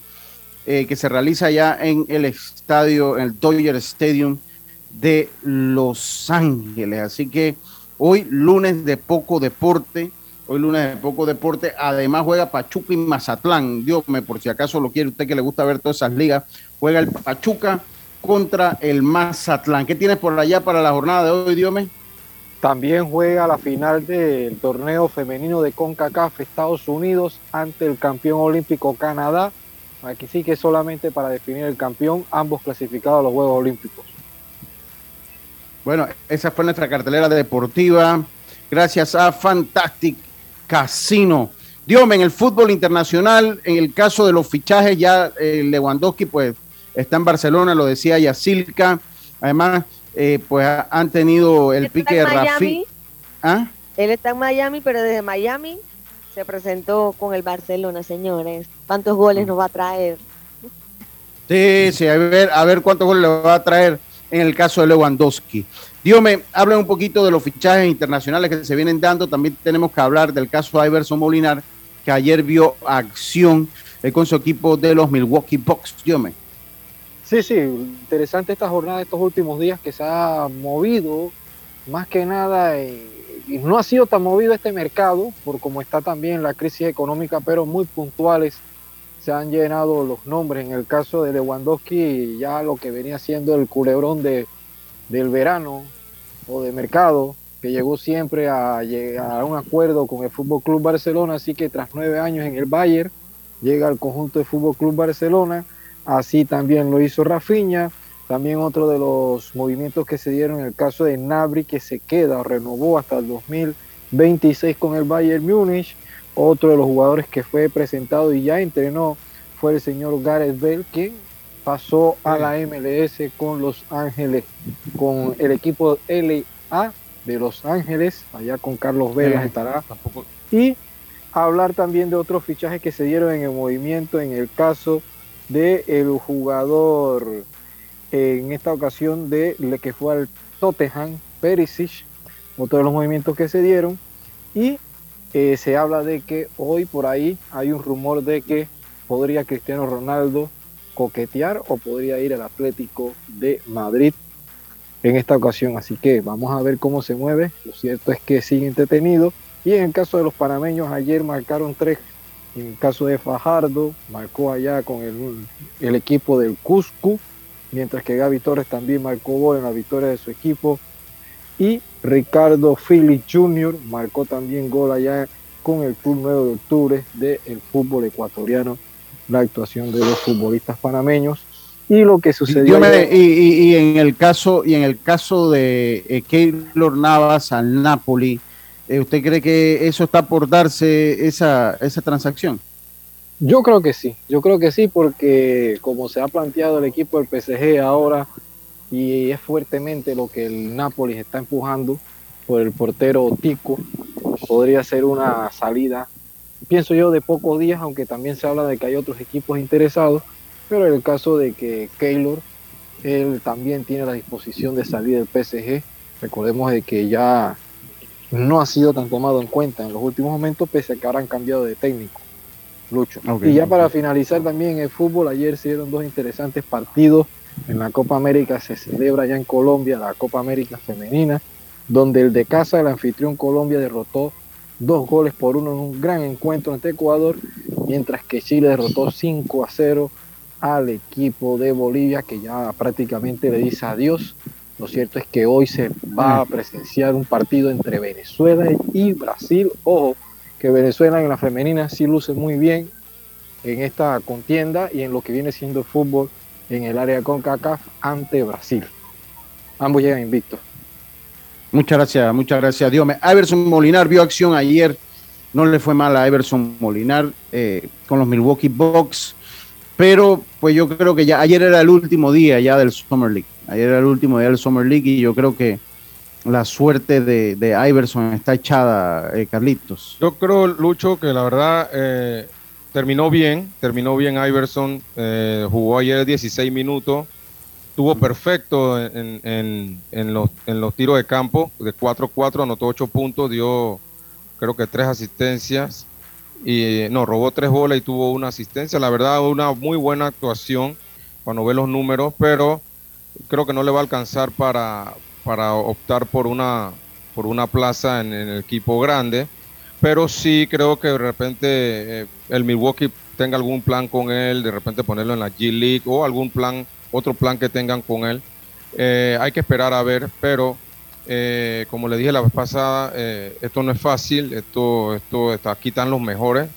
[SPEAKER 4] eh, que se realiza ya en el estadio, en el Dodger Stadium de Los Ángeles. Así que hoy lunes de poco deporte. Hoy lunes de poco deporte. Además juega Pachuca y Mazatlán. Dios me, por si acaso lo quiere usted que le gusta ver todas esas ligas. Juega el Pachuca contra el Mazatlán. ¿Qué tienes por allá para la jornada de hoy, Diome?
[SPEAKER 7] También juega la final del torneo femenino de CONCACAF Estados Unidos ante el campeón olímpico Canadá. Aquí sí que solamente para definir el campeón, ambos clasificados a los Juegos Olímpicos.
[SPEAKER 4] Bueno, esa fue nuestra cartelera deportiva. Gracias a Fantastic Casino. Diome, en el fútbol internacional, en el caso de los fichajes, ya eh, Lewandowski pues está en Barcelona, lo decía Yacilca. Además, eh, pues han tenido el pique de Rafi. ¿Ah?
[SPEAKER 3] Él está en Miami, pero desde Miami se presentó con el Barcelona, señores. ¿Cuántos goles nos va a traer?
[SPEAKER 4] Sí, sí, a ver, a ver cuántos goles le va a traer en el caso de Lewandowski. Dígame, hablen un poquito de los fichajes internacionales que se vienen dando. También tenemos que hablar del caso de Iverson Molinar, que ayer vio acción eh, con su equipo de los Milwaukee Bucks. Dígame.
[SPEAKER 7] Sí, sí, interesante esta jornada de estos últimos días que se ha movido más que nada, eh, y no ha sido tan movido este mercado por como está también la crisis económica, pero muy puntuales se han llenado los nombres. En el caso de Lewandowski, ya lo que venía siendo el culebrón de, del verano o de mercado, que llegó siempre a, a un acuerdo con el Fútbol Club Barcelona, así que tras nueve años en el Bayern, llega al conjunto del Fútbol Club Barcelona Así también lo hizo Rafinha. También otro de los movimientos que se dieron en el caso de Nabri, que se queda o renovó hasta el 2026 con el Bayern Múnich. Otro de los jugadores que fue presentado y ya entrenó fue el señor Gareth Bale, quien pasó a la MLS con Los Ángeles, con el equipo LA de Los Ángeles, allá con Carlos Vela estará. Y hablar también de otros fichajes que se dieron en el movimiento, en el caso del el jugador en esta ocasión de le que fue al Tottenham, Perisic, otro de los movimientos que se dieron. Y eh, se habla de que hoy por ahí hay un rumor de que podría Cristiano Ronaldo coquetear o podría ir al Atlético de Madrid en esta ocasión. Así que vamos a ver cómo se mueve. Lo cierto es que sigue entretenido. Y en el caso de los panameños, ayer marcaron tres. En el caso de Fajardo, marcó allá con el, el equipo del Cusco, mientras que Gaby Torres también marcó gol en la victoria de su equipo. Y Ricardo Phillips Jr. marcó también gol allá con el Club 9 de Octubre del fútbol ecuatoriano, la actuación de los futbolistas panameños. Y lo que sucedió.
[SPEAKER 4] y, y, en el caso, y en el caso de eh, Keylor Navas al Napoli, ¿usted cree que eso está por darse esa, esa transacción?
[SPEAKER 7] Yo creo que sí, yo creo que sí, porque como se ha planteado el equipo del PSG ahora, y es fuertemente lo que el Napoli está empujando por el portero Tico, podría ser una salida, pienso yo, de pocos días, aunque también se habla de que hay otros equipos interesados, pero en el caso de que Keylor, él también tiene la disposición de salir del PSG, recordemos de que ya no ha sido tan tomado en cuenta en los últimos momentos, pese a que ahora han cambiado de técnico. Lucho. y ya para finalizar también el fútbol, ayer se dieron dos interesantes partidos. En la Copa América se celebra ya en Colombia la Copa América Femenina, donde el de casa, el anfitrión Colombia, derrotó dos goles por uno en un gran encuentro ante Ecuador, mientras que Chile derrotó 5 a 0 al equipo de Bolivia, que ya prácticamente le dice adiós lo cierto es que hoy se va a presenciar un partido entre Venezuela y Brasil. Ojo, que Venezuela en la femenina sí luce muy bien en esta contienda y en lo que viene siendo el fútbol en el área con CACAF ante Brasil. Ambos llegan invictos.
[SPEAKER 4] Muchas gracias, muchas gracias, Dios. Iverson Molinar vio acción ayer. No le fue mal a Iverson Molinar eh, con los Milwaukee Bucks. Pero pues yo creo que ya ayer era el último día ya del Summer League. Ayer era el último día del Summer League y yo creo que la suerte de, de Iverson está echada, eh, Carlitos.
[SPEAKER 5] Yo creo, Lucho, que la verdad eh, terminó bien, terminó bien Iverson, eh, jugó ayer 16 minutos, estuvo perfecto en, en, en, los, en los tiros de campo, de 4-4, anotó 8 puntos, dio creo que 3 asistencias, y no, robó 3 bolas y tuvo una asistencia, la verdad una muy buena actuación cuando ve los números, pero creo que no le va a alcanzar para, para optar por una, por una plaza en, el equipo grande, pero sí creo que de repente eh, el Milwaukee tenga algún plan con él, de repente ponerlo en la G League o algún plan, otro plan que tengan con él. Eh, hay que esperar a ver, pero eh, como le dije la vez pasada, esto no es fácil, esto, esto está, aquí están los mejores,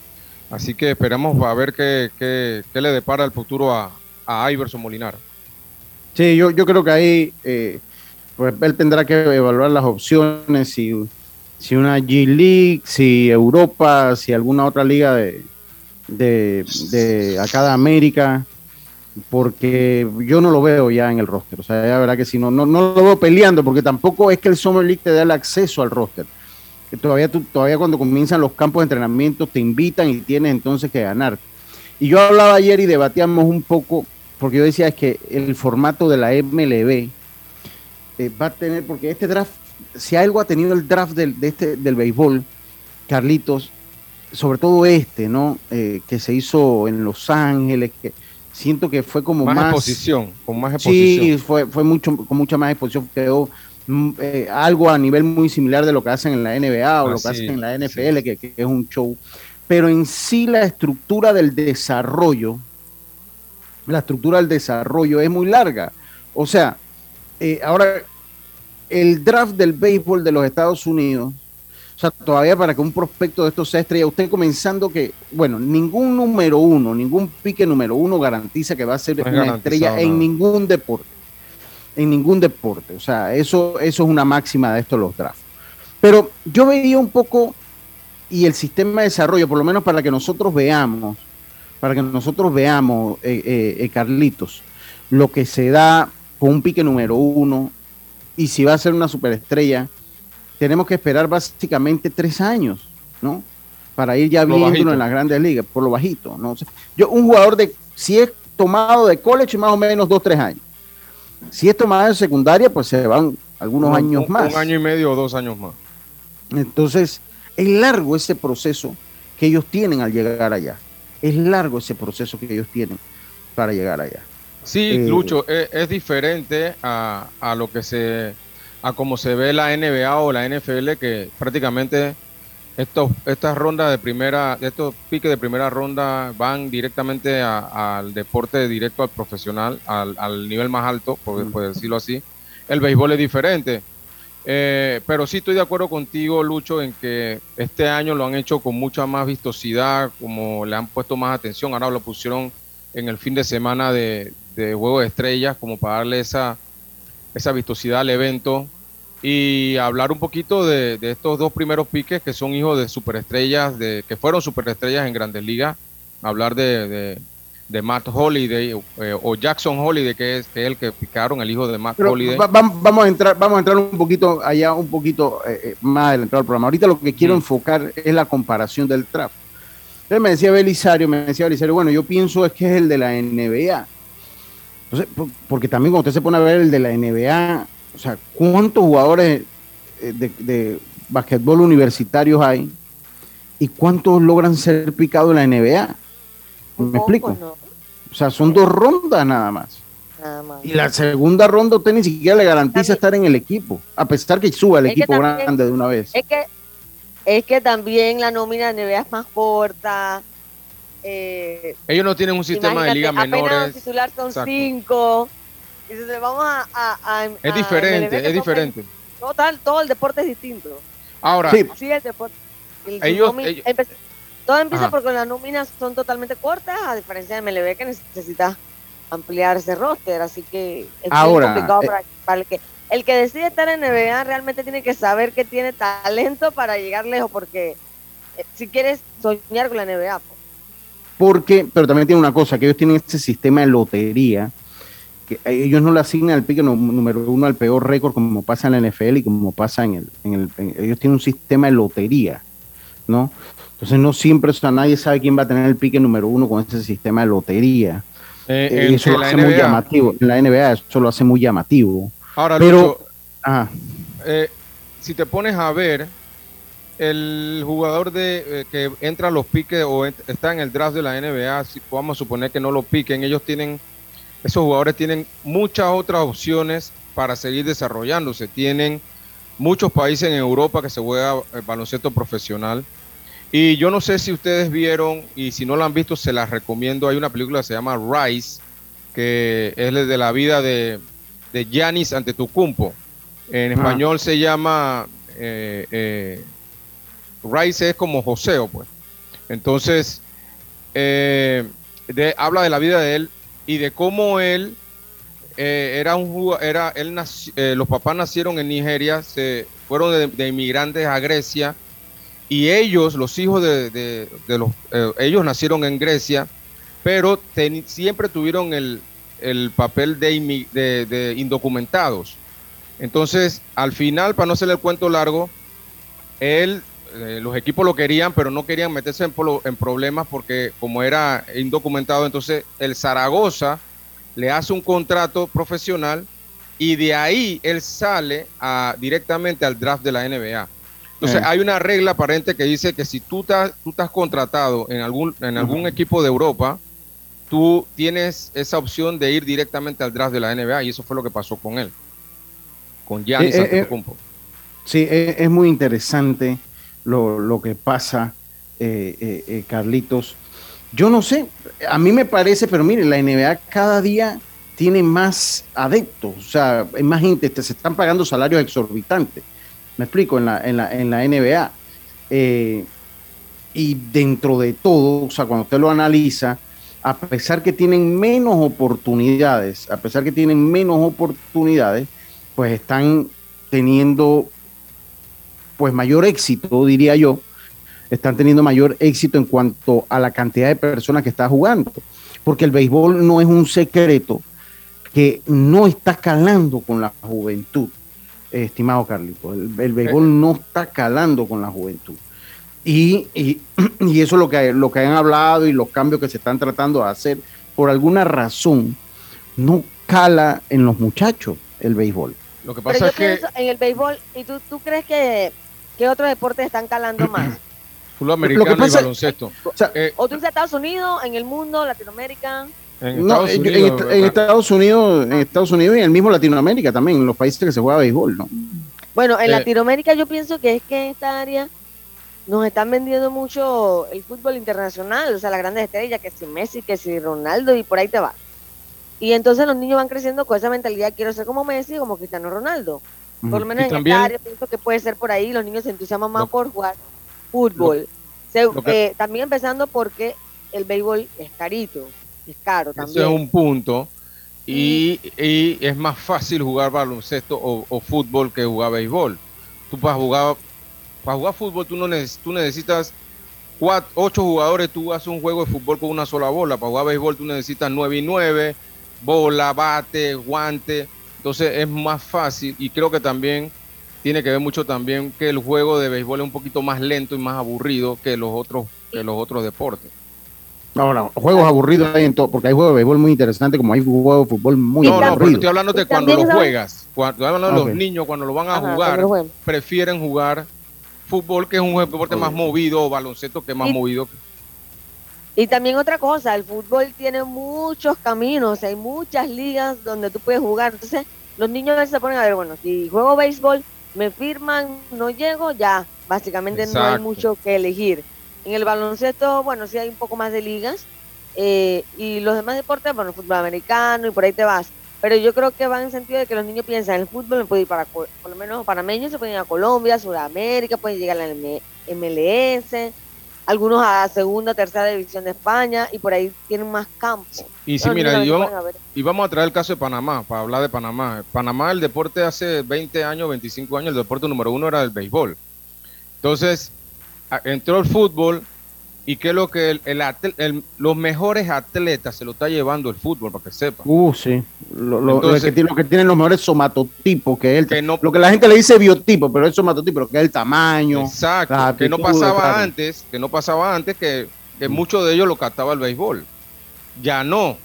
[SPEAKER 5] así que esperemos a ver qué, qué, qué le depara el futuro a, a Iverson Molinar.
[SPEAKER 4] Sí, yo, yo creo que ahí eh, pues él tendrá que evaluar las opciones, si, si una G League, si Europa, si alguna otra liga de, de, acá de América, porque yo no lo veo ya en el roster. O sea, ya verdad que si no, no, no lo veo peleando, porque tampoco es que el Summer League te dé el acceso al roster. Que todavía, todavía cuando comienzan los campos de entrenamiento te invitan y tienes entonces que ganar. Y yo hablaba ayer y debatíamos un poco porque yo decía que el formato de la MLB eh, va a tener, porque este draft, si algo ha tenido el draft del, de este, del béisbol, Carlitos, sobre todo este, ¿no? Eh, que se hizo en Los Ángeles, que siento que fue como más,
[SPEAKER 5] más exposición, con más exposición.
[SPEAKER 4] Sí, fue, fue mucho, con mucha más exposición, quedó mm, eh, algo a nivel muy similar de lo que hacen en la NBA o lo que hacen en la NFL, que, que es un show. Pero en sí la estructura del desarrollo la estructura del desarrollo es muy larga. O sea, eh, ahora el draft del béisbol de los Estados Unidos, o sea, todavía para que un prospecto de estos sea estrella, usted comenzando que, bueno, ningún número uno, ningún pique número uno garantiza que va a ser una estrella en ningún deporte. En ningún deporte. O sea, eso, eso es una máxima de estos los drafts. Pero yo veía un poco, y el sistema de desarrollo, por lo menos para que nosotros veamos, para que nosotros veamos, eh, eh, eh, Carlitos, lo que se da con un pique número uno y si va a ser una superestrella, tenemos que esperar básicamente tres años, ¿no? para ir ya
[SPEAKER 5] Lo
[SPEAKER 4] viéndolo en las grandes ligas, por lo bajito. ¿no? Yo, un jugador de, si es tomado de college, más o menos dos, tres años. Si es tomado de secundaria, pues se van algunos
[SPEAKER 5] Un-
[SPEAKER 4] años
[SPEAKER 5] un-
[SPEAKER 4] más.
[SPEAKER 5] Un año y medio o dos años más.
[SPEAKER 4] Entonces, es largo ese proceso que ellos tienen al llegar allá. Es largo ese proceso que ellos tienen para llegar allá.
[SPEAKER 5] Sí,
[SPEAKER 4] Eh,
[SPEAKER 5] Lucho, es, es diferente a, a lo que se, a como se ve la NBA o la NFL, que prácticamente estos, estas rondas de primera, estos piques de primera ronda van directamente a- al deporte directo al profesional, al, al nivel más alto, por, por decirlo así. El béisbol es diferente. Eh, pero sí estoy de acuerdo contigo, Lucho, en que este año lo han hecho con mucha más vistosidad, como le han puesto más atención. Ahora lo pusieron en el fin de semana de, de Juego de Estrellas, como para darle esa, esa vistosidad al evento. Y hablar un poquito de, estos dos primeros piques que son hijos de superestrellas, de, que fueron superestrellas en Grandes Ligas. Hablar de, de Matt Holiday eh, o Jackson Holiday, que es, que es el que picaron, el hijo de Matt
[SPEAKER 4] Pero
[SPEAKER 5] Holiday.
[SPEAKER 4] va- va- vamos a entrar, vamos a entrar un poquito allá, un poquito eh, eh, más adelantado al programa. Ahorita lo que quiero enfocar es la comparación del draft. Entonces me decía Belisario, me decía Belisario, bueno, yo pienso es que es el de la NBA. Entonces, por- porque también cuando usted se pone a ver el de la NBA, o sea, ¿cuántos jugadores eh, de, de basquetbol universitarios hay? ¿Y cuántos logran ser picados en la NBA? ¿Me explico? O sea, son dos rondas nada más.
[SPEAKER 3] Nada más.
[SPEAKER 4] Y la segunda ronda usted ni siquiera le garantiza estar en el equipo, a pesar que suba el equipo
[SPEAKER 3] también-
[SPEAKER 4] grande de una vez.
[SPEAKER 3] Es que, es que también la nómina de NBA es más corta. Eh,
[SPEAKER 5] Ellos no tienen un sistema de
[SPEAKER 3] apenas
[SPEAKER 5] menores.
[SPEAKER 3] titular son
[SPEAKER 5] Exacto.
[SPEAKER 3] cinco. Y si vamos a, a- a-
[SPEAKER 5] Es
[SPEAKER 3] a
[SPEAKER 5] diferente,
[SPEAKER 3] que
[SPEAKER 5] es diferente.
[SPEAKER 3] Total, todo el deporte es distinto.
[SPEAKER 5] Ahora,
[SPEAKER 3] Sí, el deporte. el
[SPEAKER 5] Ellos- ellos-
[SPEAKER 3] todo empieza
[SPEAKER 5] Ajá.
[SPEAKER 3] porque las nóminas son totalmente cortas, a diferencia de MLB que necesita ampliar ese roster. Así que es complicado
[SPEAKER 4] eh,
[SPEAKER 3] para, para el que. El que decide estar en NBA realmente tiene que saber que tiene talento para llegar lejos, porque eh, si quieres soñar con la NBA, pues,
[SPEAKER 4] Porque, pero también tiene una cosa, que ellos tienen este sistema de lotería, que ellos no le asignan el pique número uno al peor récord como pasa en la NFL y como pasa en el, en el en- ellos tienen un sistema de lotería, ¿no? Entonces no siempre, o sea, nadie sabe quién va a tener el pique número uno con ese sistema de lotería.
[SPEAKER 5] Eh,
[SPEAKER 4] Eh, eso lo hace muy llamativo. En la NBA eso lo hace muy llamativo.
[SPEAKER 5] Ahora,
[SPEAKER 4] pero,
[SPEAKER 5] Lucho,
[SPEAKER 4] ajá.
[SPEAKER 5] eh, si te pones a ver, el jugador de eh, que entra a los piques o ent- está en el draft de la NBA, si vamos a suponer que no lo piquen, ellos tienen, esos jugadores tienen muchas otras opciones para seguir desarrollándose. Tienen muchos países en Europa que se juega eh, baloncesto profesional. Y yo no sé si ustedes vieron, y si no lo han visto, se las recomiendo. Hay una película que se llama Rise, que es de la vida de, de Giannis Antetokounmpo. En
[SPEAKER 4] Ah.
[SPEAKER 5] español se llama eh, eh, Rise es como Joseo, pues. Entonces, eh, de- habla de la vida de él y de cómo él era un era él los papás nacieron en Nigeria, se fueron de, de inmigrantes a Grecia y ellos, los hijos de, los, eh, ellos nacieron en Grecia, pero siempre tuvieron el, el papel de, indocumentados. Entonces, al final, para no hacerle el cuento largo, él, eh, los equipos lo querían, pero no querían meterse en, en problemas porque como era indocumentado, entonces el Zaragoza le hace un contrato profesional y de ahí él sale directamente al draft de la NBA. Entonces
[SPEAKER 4] Eh.
[SPEAKER 5] hay una regla aparente que dice que si tú estás, tú estás contratado en algún, en algún equipo de Europa, tú tienes esa opción de ir directamente al draft de la NBA y eso fue lo que pasó con él, con Giannis
[SPEAKER 4] Eh, eh, eh. Sí, es, es muy interesante lo, lo que pasa, eh, eh, eh, Carlitos. Yo no sé, a mí me parece, pero mire, la NBA cada día tiene más adeptos, o sea, hay más gente, te- se están pagando salarios exorbitantes. Me explico, en la, en la, en la NBA. Eh, y dentro de todo, o sea, cuando usted lo analiza, a pesar que tienen menos oportunidades, a pesar que tienen menos oportunidades, pues están teniendo pues mayor éxito, diría yo, están teniendo mayor éxito en cuanto a la cantidad de personas que está jugando, porque el béisbol no es un secreto que no está calando con la juventud, estimado Carlito. El, el béisbol no está calando con la juventud. Y, y, y eso es lo que, lo que han hablado y los cambios que se están tratando de hacer, por alguna razón, no cala en los muchachos el béisbol.
[SPEAKER 5] Lo que
[SPEAKER 3] Pero
[SPEAKER 5] pasa
[SPEAKER 3] yo
[SPEAKER 5] es que
[SPEAKER 3] en el béisbol, ¿y tú, tú crees que, que otros deportes están calando más?
[SPEAKER 5] fútbol americano y
[SPEAKER 4] pasa-
[SPEAKER 5] baloncesto.
[SPEAKER 4] O sea,
[SPEAKER 5] Eh,
[SPEAKER 3] ¿O tú dices Estados Unidos, en el mundo, Latinoamérica?
[SPEAKER 5] En
[SPEAKER 4] no,
[SPEAKER 5] Estados
[SPEAKER 4] en,
[SPEAKER 5] Unidos,
[SPEAKER 4] en. Estados Unidos, en Estados Unidos y en el mismo Latinoamérica también, en los países que se juega béisbol, ¿no?
[SPEAKER 3] Bueno, en
[SPEAKER 5] Eh.
[SPEAKER 3] Latinoamérica yo pienso que es que en esta área nos están vendiendo mucho el fútbol internacional, o sea, las grandes estrellas, que si Messi, que si Ronaldo y por ahí te va. Y entonces los niños van creciendo con esa mentalidad, quiero ser como Messi, como Cristiano Ronaldo. Por lo menos
[SPEAKER 5] Y
[SPEAKER 3] en
[SPEAKER 5] también-
[SPEAKER 3] esta área pienso que puede ser por ahí, los niños se entusiasman más por jugar fútbol. Se-
[SPEAKER 5] lo que-
[SPEAKER 3] eh, también empezando porque el béisbol es carito, es caro también.
[SPEAKER 5] es un punto. Y, y es más fácil jugar baloncesto o, o fútbol que jugar béisbol. Tú para jugar, para jugar fútbol tú, no neces- tú necesitas cuatro, ocho jugadores, tú haces un juego de fútbol con una sola bola. Para jugar béisbol tú necesitas nueve y nueve, bola, bate, guante. Entonces es más fácil y creo que también tiene que ver mucho también que el juego de béisbol es un poquito más lento y más aburrido que los otros, que los otros deportes.
[SPEAKER 4] Ahora, juegos aburridos hay en todo, porque hay juegos de béisbol muy interesantes, como hay juegos de fútbol muy
[SPEAKER 5] no, no, pero estoy hablando de
[SPEAKER 3] Y
[SPEAKER 5] cuando lo juegas. Cuando, estoy hablando de los niños cuando lo van a
[SPEAKER 3] Ajá,
[SPEAKER 5] jugar, prefieren jugar fútbol, que es un deporte más movido, o baloncesto, que es más
[SPEAKER 3] Y-
[SPEAKER 5] movido.
[SPEAKER 3] Y también otra cosa, el fútbol tiene muchos caminos, hay muchas ligas donde tú puedes jugar. Entonces, los niños a veces se ponen a ver, bueno, si juego béisbol, me firman, no llego, ya, básicamente no hay mucho que elegir. En el baloncesto, bueno, sí hay un poco más de ligas. eh, y los demás deportes, bueno, fútbol americano y por ahí te vas. Pero yo creo que va en el sentido de que los niños piensan, el fútbol me puede ir para, por lo menos panameños se pueden ir a Colombia, Sudamérica, pueden llegar a la MLS, algunos a segunda, tercera división de España y por ahí tienen más campo.
[SPEAKER 5] Y sí, mira, y vamos, y vamos a traer el caso de Panamá, para hablar de Panamá. Panamá, el deporte hace 20 años, 25 años, el deporte número uno era el béisbol. Entonces, entró el fútbol y qué es lo que el, el el- los mejores atletas se lo está llevando el fútbol, para que sepa.
[SPEAKER 4] Uh, sí. Lo, lo-
[SPEAKER 5] Entonces-
[SPEAKER 4] lo que, tiene, lo que tienen los mejores somatotipos, que es el,
[SPEAKER 5] Que no-
[SPEAKER 4] lo que la gente le dice biotipo, pero es somatotipo, lo que es el tamaño.
[SPEAKER 5] Exacto, que no pasaba
[SPEAKER 4] claro.
[SPEAKER 5] antes, que no pasaba antes que, que muchos de ellos lo captaba el béisbol. Ya no,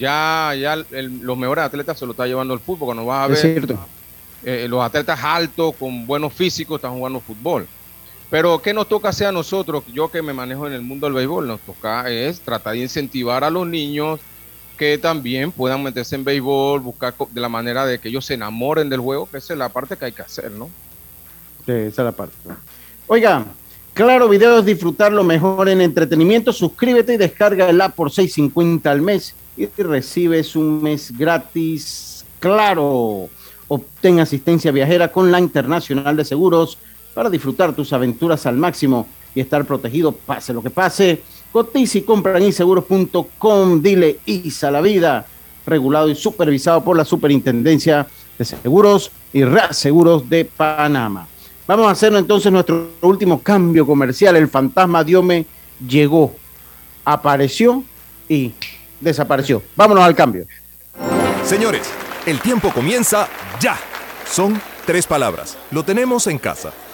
[SPEAKER 5] ya, ya el- los mejores atletas se lo está llevando el fútbol, cuando vas a
[SPEAKER 4] Es
[SPEAKER 5] ver
[SPEAKER 4] cierto.
[SPEAKER 5] eh, los atletas altos, con buenos físicos, están jugando fútbol. Pero ¿qué nos toca hacer a nosotros? Yo que me manejo en el mundo del béisbol, nos toca es tratar de incentivar a los niños que también puedan meterse en béisbol, buscar de la manera de que ellos se enamoren del juego, que esa es la parte que hay que hacer, ¿no?
[SPEAKER 4] Sí, esa es la parte. Oiga, Claro Video es disfrutar lo mejor en entretenimiento. Suscríbete y descarga el app por 6.50 al mes y recibes un mes gratis. Claro, obtén asistencia viajera con la Internacional de Seguros para disfrutar tus aventuras al máximo y estar protegido pase lo que pase. Cotiza y compra en inseguros.com. Dile ISA la vida. Regulado y supervisado por la Superintendencia de Seguros y Reaseguros de Panamá. Vamos a hacer entonces nuestro último cambio comercial. El fantasma Diome llegó, apareció y desapareció. Vámonos al cambio.
[SPEAKER 8] Señores, el tiempo comienza ya. Son tres palabras. Lo tenemos en casa.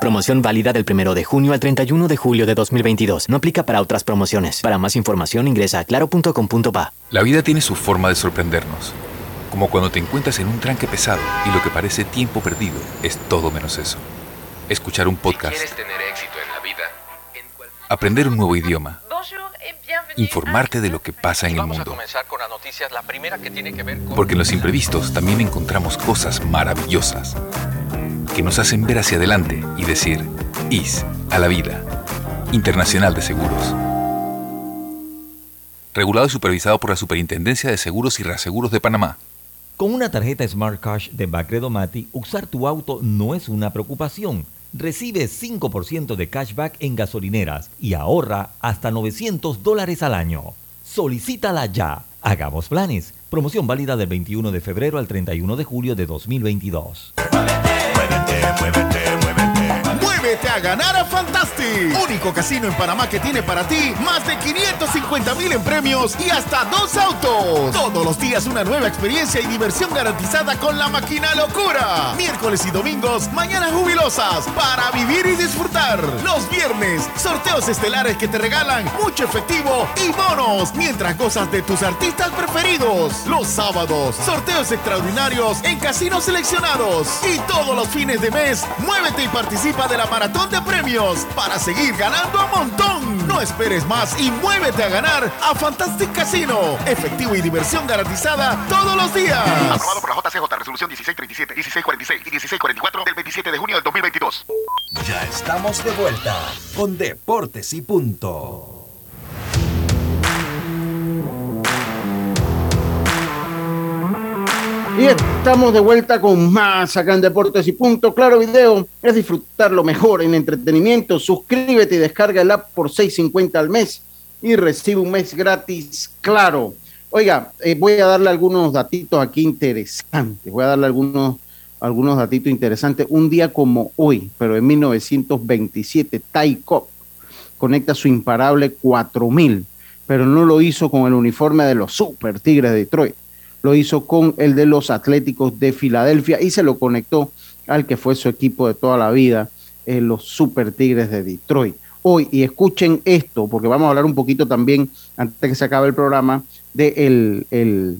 [SPEAKER 10] Promoción válida del 1 de junio al 31 de julio de 2022. No aplica para otras promociones. Para más información ingresa a claro.com.pa.
[SPEAKER 11] La vida tiene su forma de sorprendernos. Como cuando te encuentras en un tranque pesado y lo que parece tiempo perdido es todo menos eso. Escuchar un podcast,
[SPEAKER 14] ¿Quieres tener éxito en la vida?
[SPEAKER 11] aprender un nuevo idioma, informarte de lo que pasa en el mundo.
[SPEAKER 14] comenzar con las noticias, la primera que tiene que ver con...
[SPEAKER 11] Porque en los imprevistos también encontramos cosas maravillosas que nos hacen ver hacia adelante y decir, IS a la vida. Internacional de Seguros. Regulado y supervisado por la Superintendencia de Seguros y Reaseguros de Panamá.
[SPEAKER 2] Con una tarjeta Smart Cash de Bacredomati, usar tu auto no es una preocupación. Recibe 5% de cashback en gasolineras y ahorra hasta 900 dólares al año. Solicítala ya. Hagamos planes. Promoción válida del 21 de febrero al 31 de julio de 2022.
[SPEAKER 12] Muévete a ganar a Fantastic, único casino en Panamá que tiene para ti más de 550 mil en premios y hasta dos autos. Todos los días una nueva experiencia y diversión garantizada con la máquina locura. Miércoles y domingos, mañanas jubilosas para vivir y disfrutar. Los viernes, sorteos estelares que te regalan mucho efectivo y bonos mientras gozas de tus artistas preferidos. Los sábados, sorteos extraordinarios en casinos seleccionados. Y todos los fines de mes, muévete y participa de la maratón de premios para seguir ganando a montón. No esperes más y muévete a ganar a Fantastic Casino. Efectivo y diversión garantizada todos los días.
[SPEAKER 13] Aprobado por la JCJ, resolución 1637, 1646 y 1644 del 27 de junio del 2022.
[SPEAKER 15] Ya estamos de vuelta con Deportes y Punto.
[SPEAKER 4] Y estamos de vuelta con más acá en Deportes y Punto. Claro Video es disfrutar lo mejor en entretenimiento. Suscríbete y descarga el app por 6.50 al mes y recibe un mes gratis. Claro. Oiga, eh, voy a darle algunos datitos aquí interesantes. Voy a darle algunos, algunos datitos interesantes. Un día como hoy, pero en 1927, Ty Cobb conecta su imparable 4000, pero no lo hizo con el uniforme de los Super Tigres de Detroit lo hizo con el de los Atléticos de Filadelfia y se lo conectó al que fue su equipo de toda la vida, eh, los Super Tigres de Detroit. Hoy, y escuchen esto, porque vamos a hablar un poquito también, antes de que se acabe el programa, de el, el,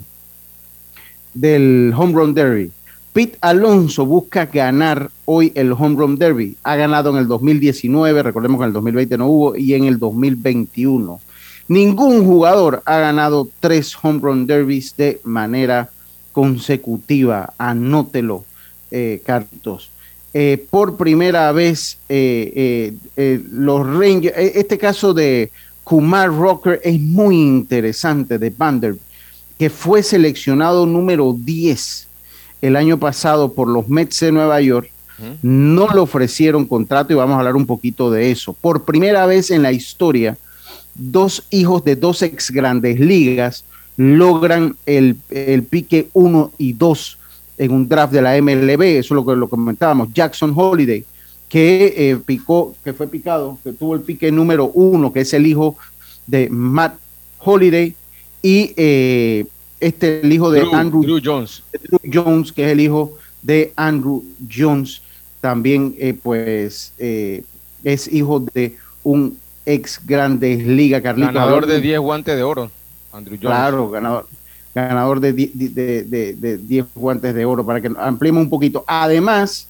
[SPEAKER 4] del Home Run Derby. Pete Alonso busca ganar hoy el Home Run Derby. Ha ganado en el 2019, recordemos que en el 2020 no hubo, y en el 2021. Ningún jugador ha ganado tres home run derbies de manera consecutiva. Anótelo, eh, Cartos. Eh, por primera vez, eh, los Rangers, este caso de Kumar Rocker es muy interesante de Vanderbilt, que fue seleccionado número 10 el año pasado por los Mets de Nueva York. No le ofrecieron contrato y vamos a hablar un poquito de eso. Por primera vez en la historia, dos hijos de dos ex grandes ligas logran el, pique 1 y 2 en un draft de la MLB, eso es lo que lo comentábamos, Jackson Holiday, que eh, picó, que fue picado, que tuvo el pique número 1, que es el hijo de Matt Holiday, y eh, este el hijo de Andrew
[SPEAKER 5] Jones.
[SPEAKER 4] Jones, que es el hijo de Andrew Jones, también eh, pues es hijo de un ex Grandes Ligas, Carlitos.
[SPEAKER 5] Ganador de 10 guantes de oro, Andrew Jones.
[SPEAKER 4] Claro, ganador, ganador de 10 guantes de oro, para que ampliemos un poquito. Además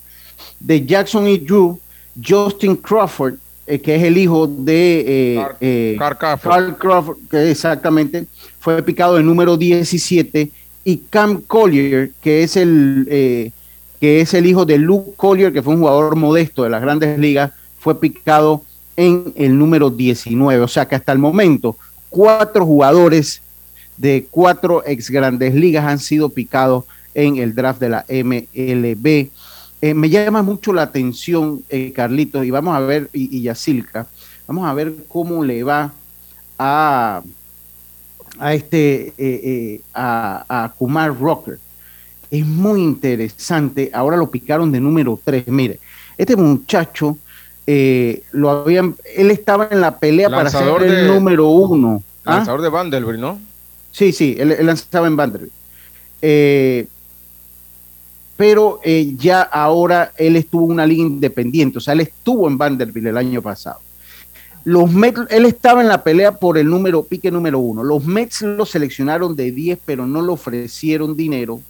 [SPEAKER 4] de Jackson y Drew, Justin Crawford, eh, que es el hijo de eh, eh, Carl, Crawford. que exactamente fue picado el número 17, y Cam Collier, que es el que es el hijo de Luke Collier, que fue un jugador modesto de las grandes ligas, fue picado en el número 19. O sea que hasta el momento, cuatro jugadores de cuatro ex grandes ligas han sido picados en el draft de la MLB. Eh, me llama mucho la atención, eh, Carlitos, y vamos a ver, y, y vamos a ver cómo le va a, a este, eh, a, a Kumar Rocker. Es muy interesante. Ahora lo picaron de número 3. Mire, este muchacho eh, lo habían, él estaba en la pelea para ser el número uno.
[SPEAKER 5] ¿ah? Lanzador de Vanderbilt, ¿no?
[SPEAKER 4] Sí, sí, él, lanzaba en Vanderbilt. Eh, pero eh, ya ahora él estuvo en una liga independiente, o sea, él estuvo en Vanderbilt el año pasado. Los Mets, él estaba en la pelea por el número, pique número uno. Los Mets lo seleccionaron de 10, pero no le ofrecieron dinero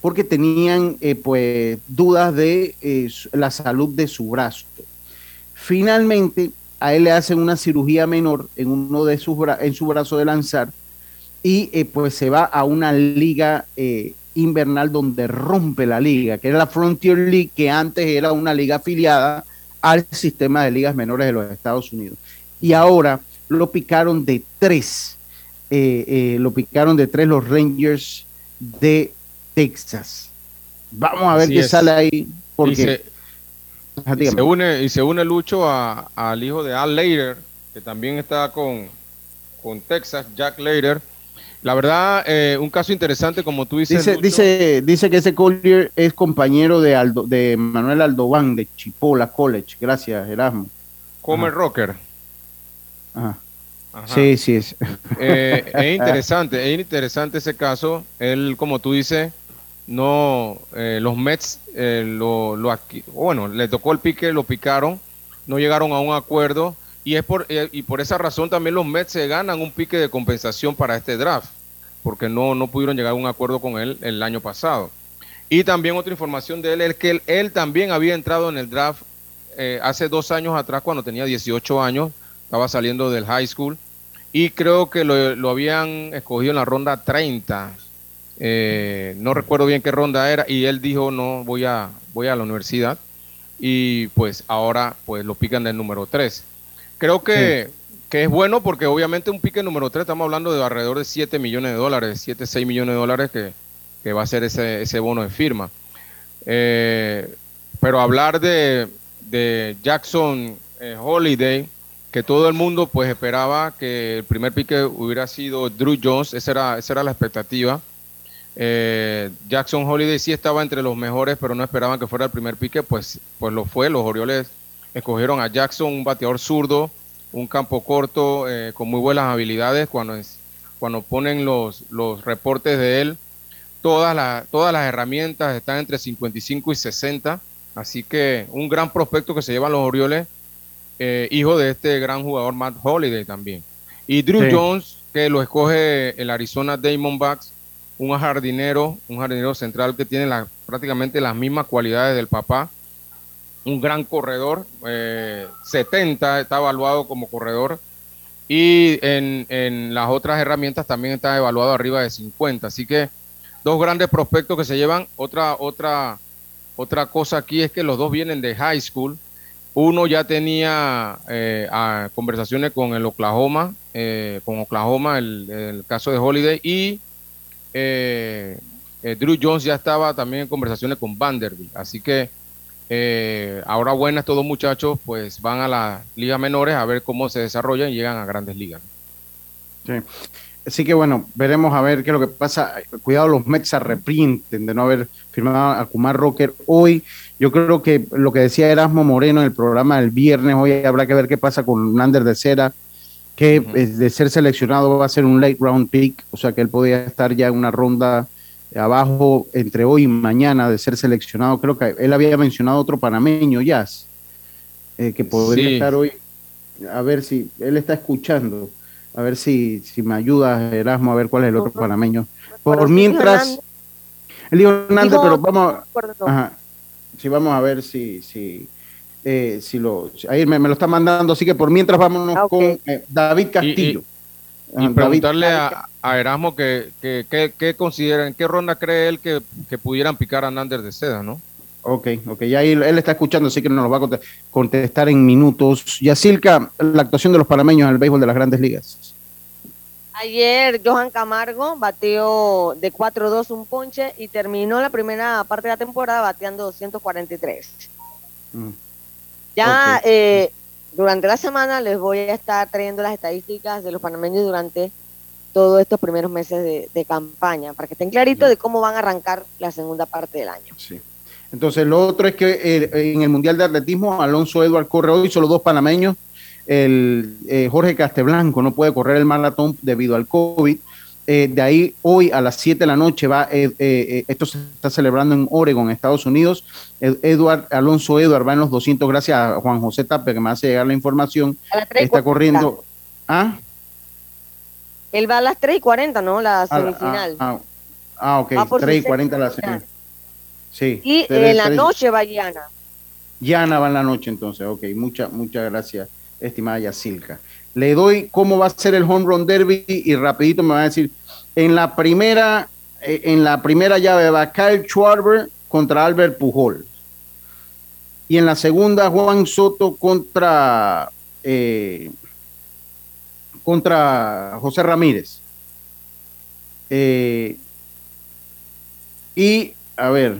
[SPEAKER 4] porque tenían pues dudas de la salud de su brazo. Finalmente, a él le hacen una cirugía menor en uno de sus en su brazo de lanzar y eh, pues se va a una liga eh, invernal donde rompe la liga, que era la Frontier League, que antes era una liga afiliada al sistema de ligas menores de los Estados Unidos. Y ahora lo picaron de tres, eh, lo picaron de tres los Rangers de Texas. Vamos a ver qué sale ahí, porque
[SPEAKER 5] y se, une, y se une Lucho al hijo de Al Leiter, que también está con, con Texas, Jack Later. La verdad, eh, un caso interesante, como tú dices.
[SPEAKER 4] Dice, dice, dice que ese Collier es compañero de Aldo, de Manuel Aldobán de Chipola College. Gracias, Erasmo.
[SPEAKER 5] Comer Rocker.
[SPEAKER 4] Ajá. Sí, sí es.
[SPEAKER 5] Eh, es interesante, es interesante ese caso. Él, como tú dices, no, eh, los Mets eh, lo, lo bueno, le tocó el pique, lo picaron, no llegaron a un acuerdo y es por y por esa razón también los Mets se ganan un pique de compensación para este draft, porque no, no pudieron llegar a un acuerdo con él el año pasado. Y también otra información de él es que él, también había entrado en el draft hace dos años atrás cuando tenía 18 años, estaba saliendo del high school y creo que lo, habían escogido en la ronda 30. Eh, no recuerdo bien qué ronda era y él dijo no voy a voy a la universidad y pues ahora pues lo pican del número 3. Creo que, es bueno porque obviamente un pique número 3 estamos hablando de alrededor de 7 millones de dólares, 7, 6 millones de dólares que, va a ser ese, ese bono de firma. Eh, pero hablar de, de Jackson eh, Holiday, que todo el mundo pues esperaba que el primer pique hubiera sido Drew Jones, esa era, esa era la expectativa. Eh, Jackson Holiday sí estaba entre los mejores, pero no esperaban que fuera el primer pique, pues, pues lo fue. Los Orioles escogieron a Jackson, un bateador zurdo, un campo corto, eh, con muy buenas habilidades. Cuando, es, cuando ponen los, los reportes de él, todas, las todas las herramientas están entre 55 y 60. Así que un gran prospecto que se llevan los Orioles eh, hijo de este gran jugador Matt Holiday también. Y Drew Jones, que lo escoge el Arizona Diamondbacks, un jardinero, un jardinero central que tiene prácticamente las mismas cualidades del papá, un gran corredor, 70 eh, está evaluado como corredor y en, en, las otras herramientas también está evaluado arriba de 50. Así que dos grandes prospectos que se llevan. Otra, otra, otra cosa aquí es que los dos vienen de high school uno ya tenía eh, conversaciones con el Oklahoma, eh, con Oklahoma, el, caso de Holiday, y eh, Drew Jones ya estaba también en conversaciones con Vanderbilt. Así que ahora buenas, todos muchachos, pues van a las ligas menores a ver cómo se desarrollan y llegan a grandes ligas.
[SPEAKER 4] Sí. Así que bueno, veremos a ver qué es lo que pasa. Cuidado, los Mets se de no haber firmado a Kumar Rocker hoy. Yo creo que lo que decía Erasmo Moreno en el programa del viernes, hoy habrá que ver qué pasa con Nander de Cera, que de ser seleccionado va a ser un late round pick, o sea que él podría estar ya en una ronda abajo entre hoy y mañana de ser seleccionado. Creo que él había mencionado otro panameño, Jazz, eh, que podría estar hoy. A ver si él está escuchando. A ver si, si me ayuda Erasmo a ver cuál es el otro panameño. Por mientras, el dijo Hernández, pero vamos, ajá, sí, vamos a ver si, si, eh, si lo, ahí me, lo está mandando, así que por mientras vámonos ah, con eh, David Castillo.
[SPEAKER 5] Y, preguntarle a, Erasmo que, que, que, que, considera, en qué ronda cree él que, que pudieran picar a Nander de Seda, ¿no?
[SPEAKER 4] Ok, ok, ya ahí él está escuchando, así que nos lo va a contestar en minutos. Yacilca, la actuación de los panameños en el béisbol de las grandes ligas.
[SPEAKER 3] Ayer Johan Camargo bateó de 4-2 un ponche y terminó la primera parte de la temporada bateando 243. Mm. Ya eh, durante la semana les voy a estar trayendo las estadísticas de los panameños durante todos estos primeros meses de, campaña, para que estén claritos de cómo van a arrancar la segunda parte del año.
[SPEAKER 4] Sí. Entonces, lo otro es que eh, en el Mundial de Atletismo, Alonso Eduard corre hoy, solo dos panameños. El eh, Jorge Casteblanco no puede correr el maratón debido al COVID. Eh, de ahí, hoy a las 7 de la noche, va esto se está celebrando en Oregon, Estados Unidos. Eduard, Alonso Eduard va en los 200, gracias a Juan José Tape, que me hace llegar la información. Está corriendo. ¿Ah?
[SPEAKER 3] Él va a las 3 y 40, ¿no? La semifinal.
[SPEAKER 4] Ah, ah, ok, 3 y 40 la semifinal.
[SPEAKER 3] Y en la noche va Yana.
[SPEAKER 4] Yana va en la noche entonces, ok. Muchas, muchas gracias, estimada Yacilca. Le doy cómo va a ser el home run derby y rapidito me va a decir, en la primera, eh, en la primera llave va Kyle Schwarber contra Albert Pujol. Y en la segunda, Juan Soto contra, eh, contra José Ramírez. Eh, y, a ver,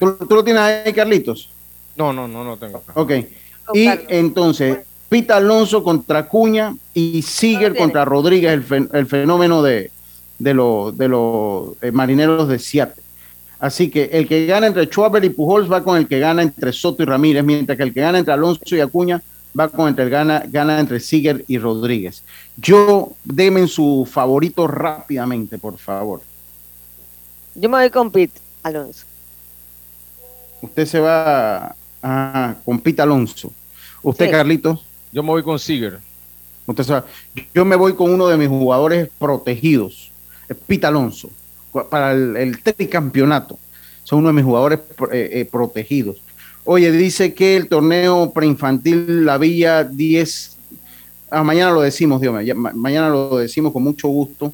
[SPEAKER 4] ¿Tú, lo tienes ahí, Carlitos?
[SPEAKER 5] No, no, no, no tengo.
[SPEAKER 4] Ok. Y entonces, Pita Alonso contra Cuña y Siger contra Rodríguez, el, fenómeno de, de, de los eh, marineros de Seattle. Así que el que gana entre Schwaber y Pujols va con el que gana entre Soto y Ramírez, mientras que el que gana entre Alonso y Acuña va con el que gana, gana entre Siger y Rodríguez. Yo, denme su favorito rápidamente, por favor.
[SPEAKER 3] Yo me voy con Pete Alonso.
[SPEAKER 4] Usted se va a, con Pete Alonso. ¿Usted, Carlitos?
[SPEAKER 5] Yo me voy con Siger.
[SPEAKER 4] Usted se va. Yo me voy con uno de mis jugadores protegidos, Pete Alonso para el, tricampeonato. Son uno de mis jugadores eh, eh, protegidos. Oye, dice que el torneo preinfantil La Villa 10, ah, mañana lo decimos, Dios mío, mañana lo decimos con mucho gusto,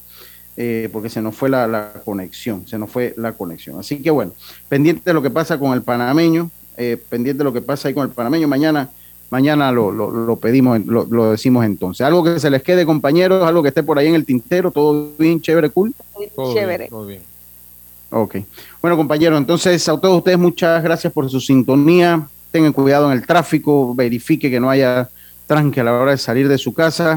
[SPEAKER 4] eh, porque se nos fue la, conexión, se nos fue la conexión. Así que bueno, pendiente de lo que pasa con el panameño, pendiente de lo que pasa ahí con el panameño, mañana mañana lo, lo, pedimos, lo, decimos entonces. Algo que se les quede, compañeros, algo que esté por ahí en el tintero, todo bien, chévere, cool.
[SPEAKER 3] chévere.
[SPEAKER 5] todo bien.
[SPEAKER 4] Ok. Bueno, compañeros, entonces a todos ustedes muchas gracias por su sintonía. Tengan cuidado en el tráfico, verifique que no haya tranque a la hora de salir de su casa.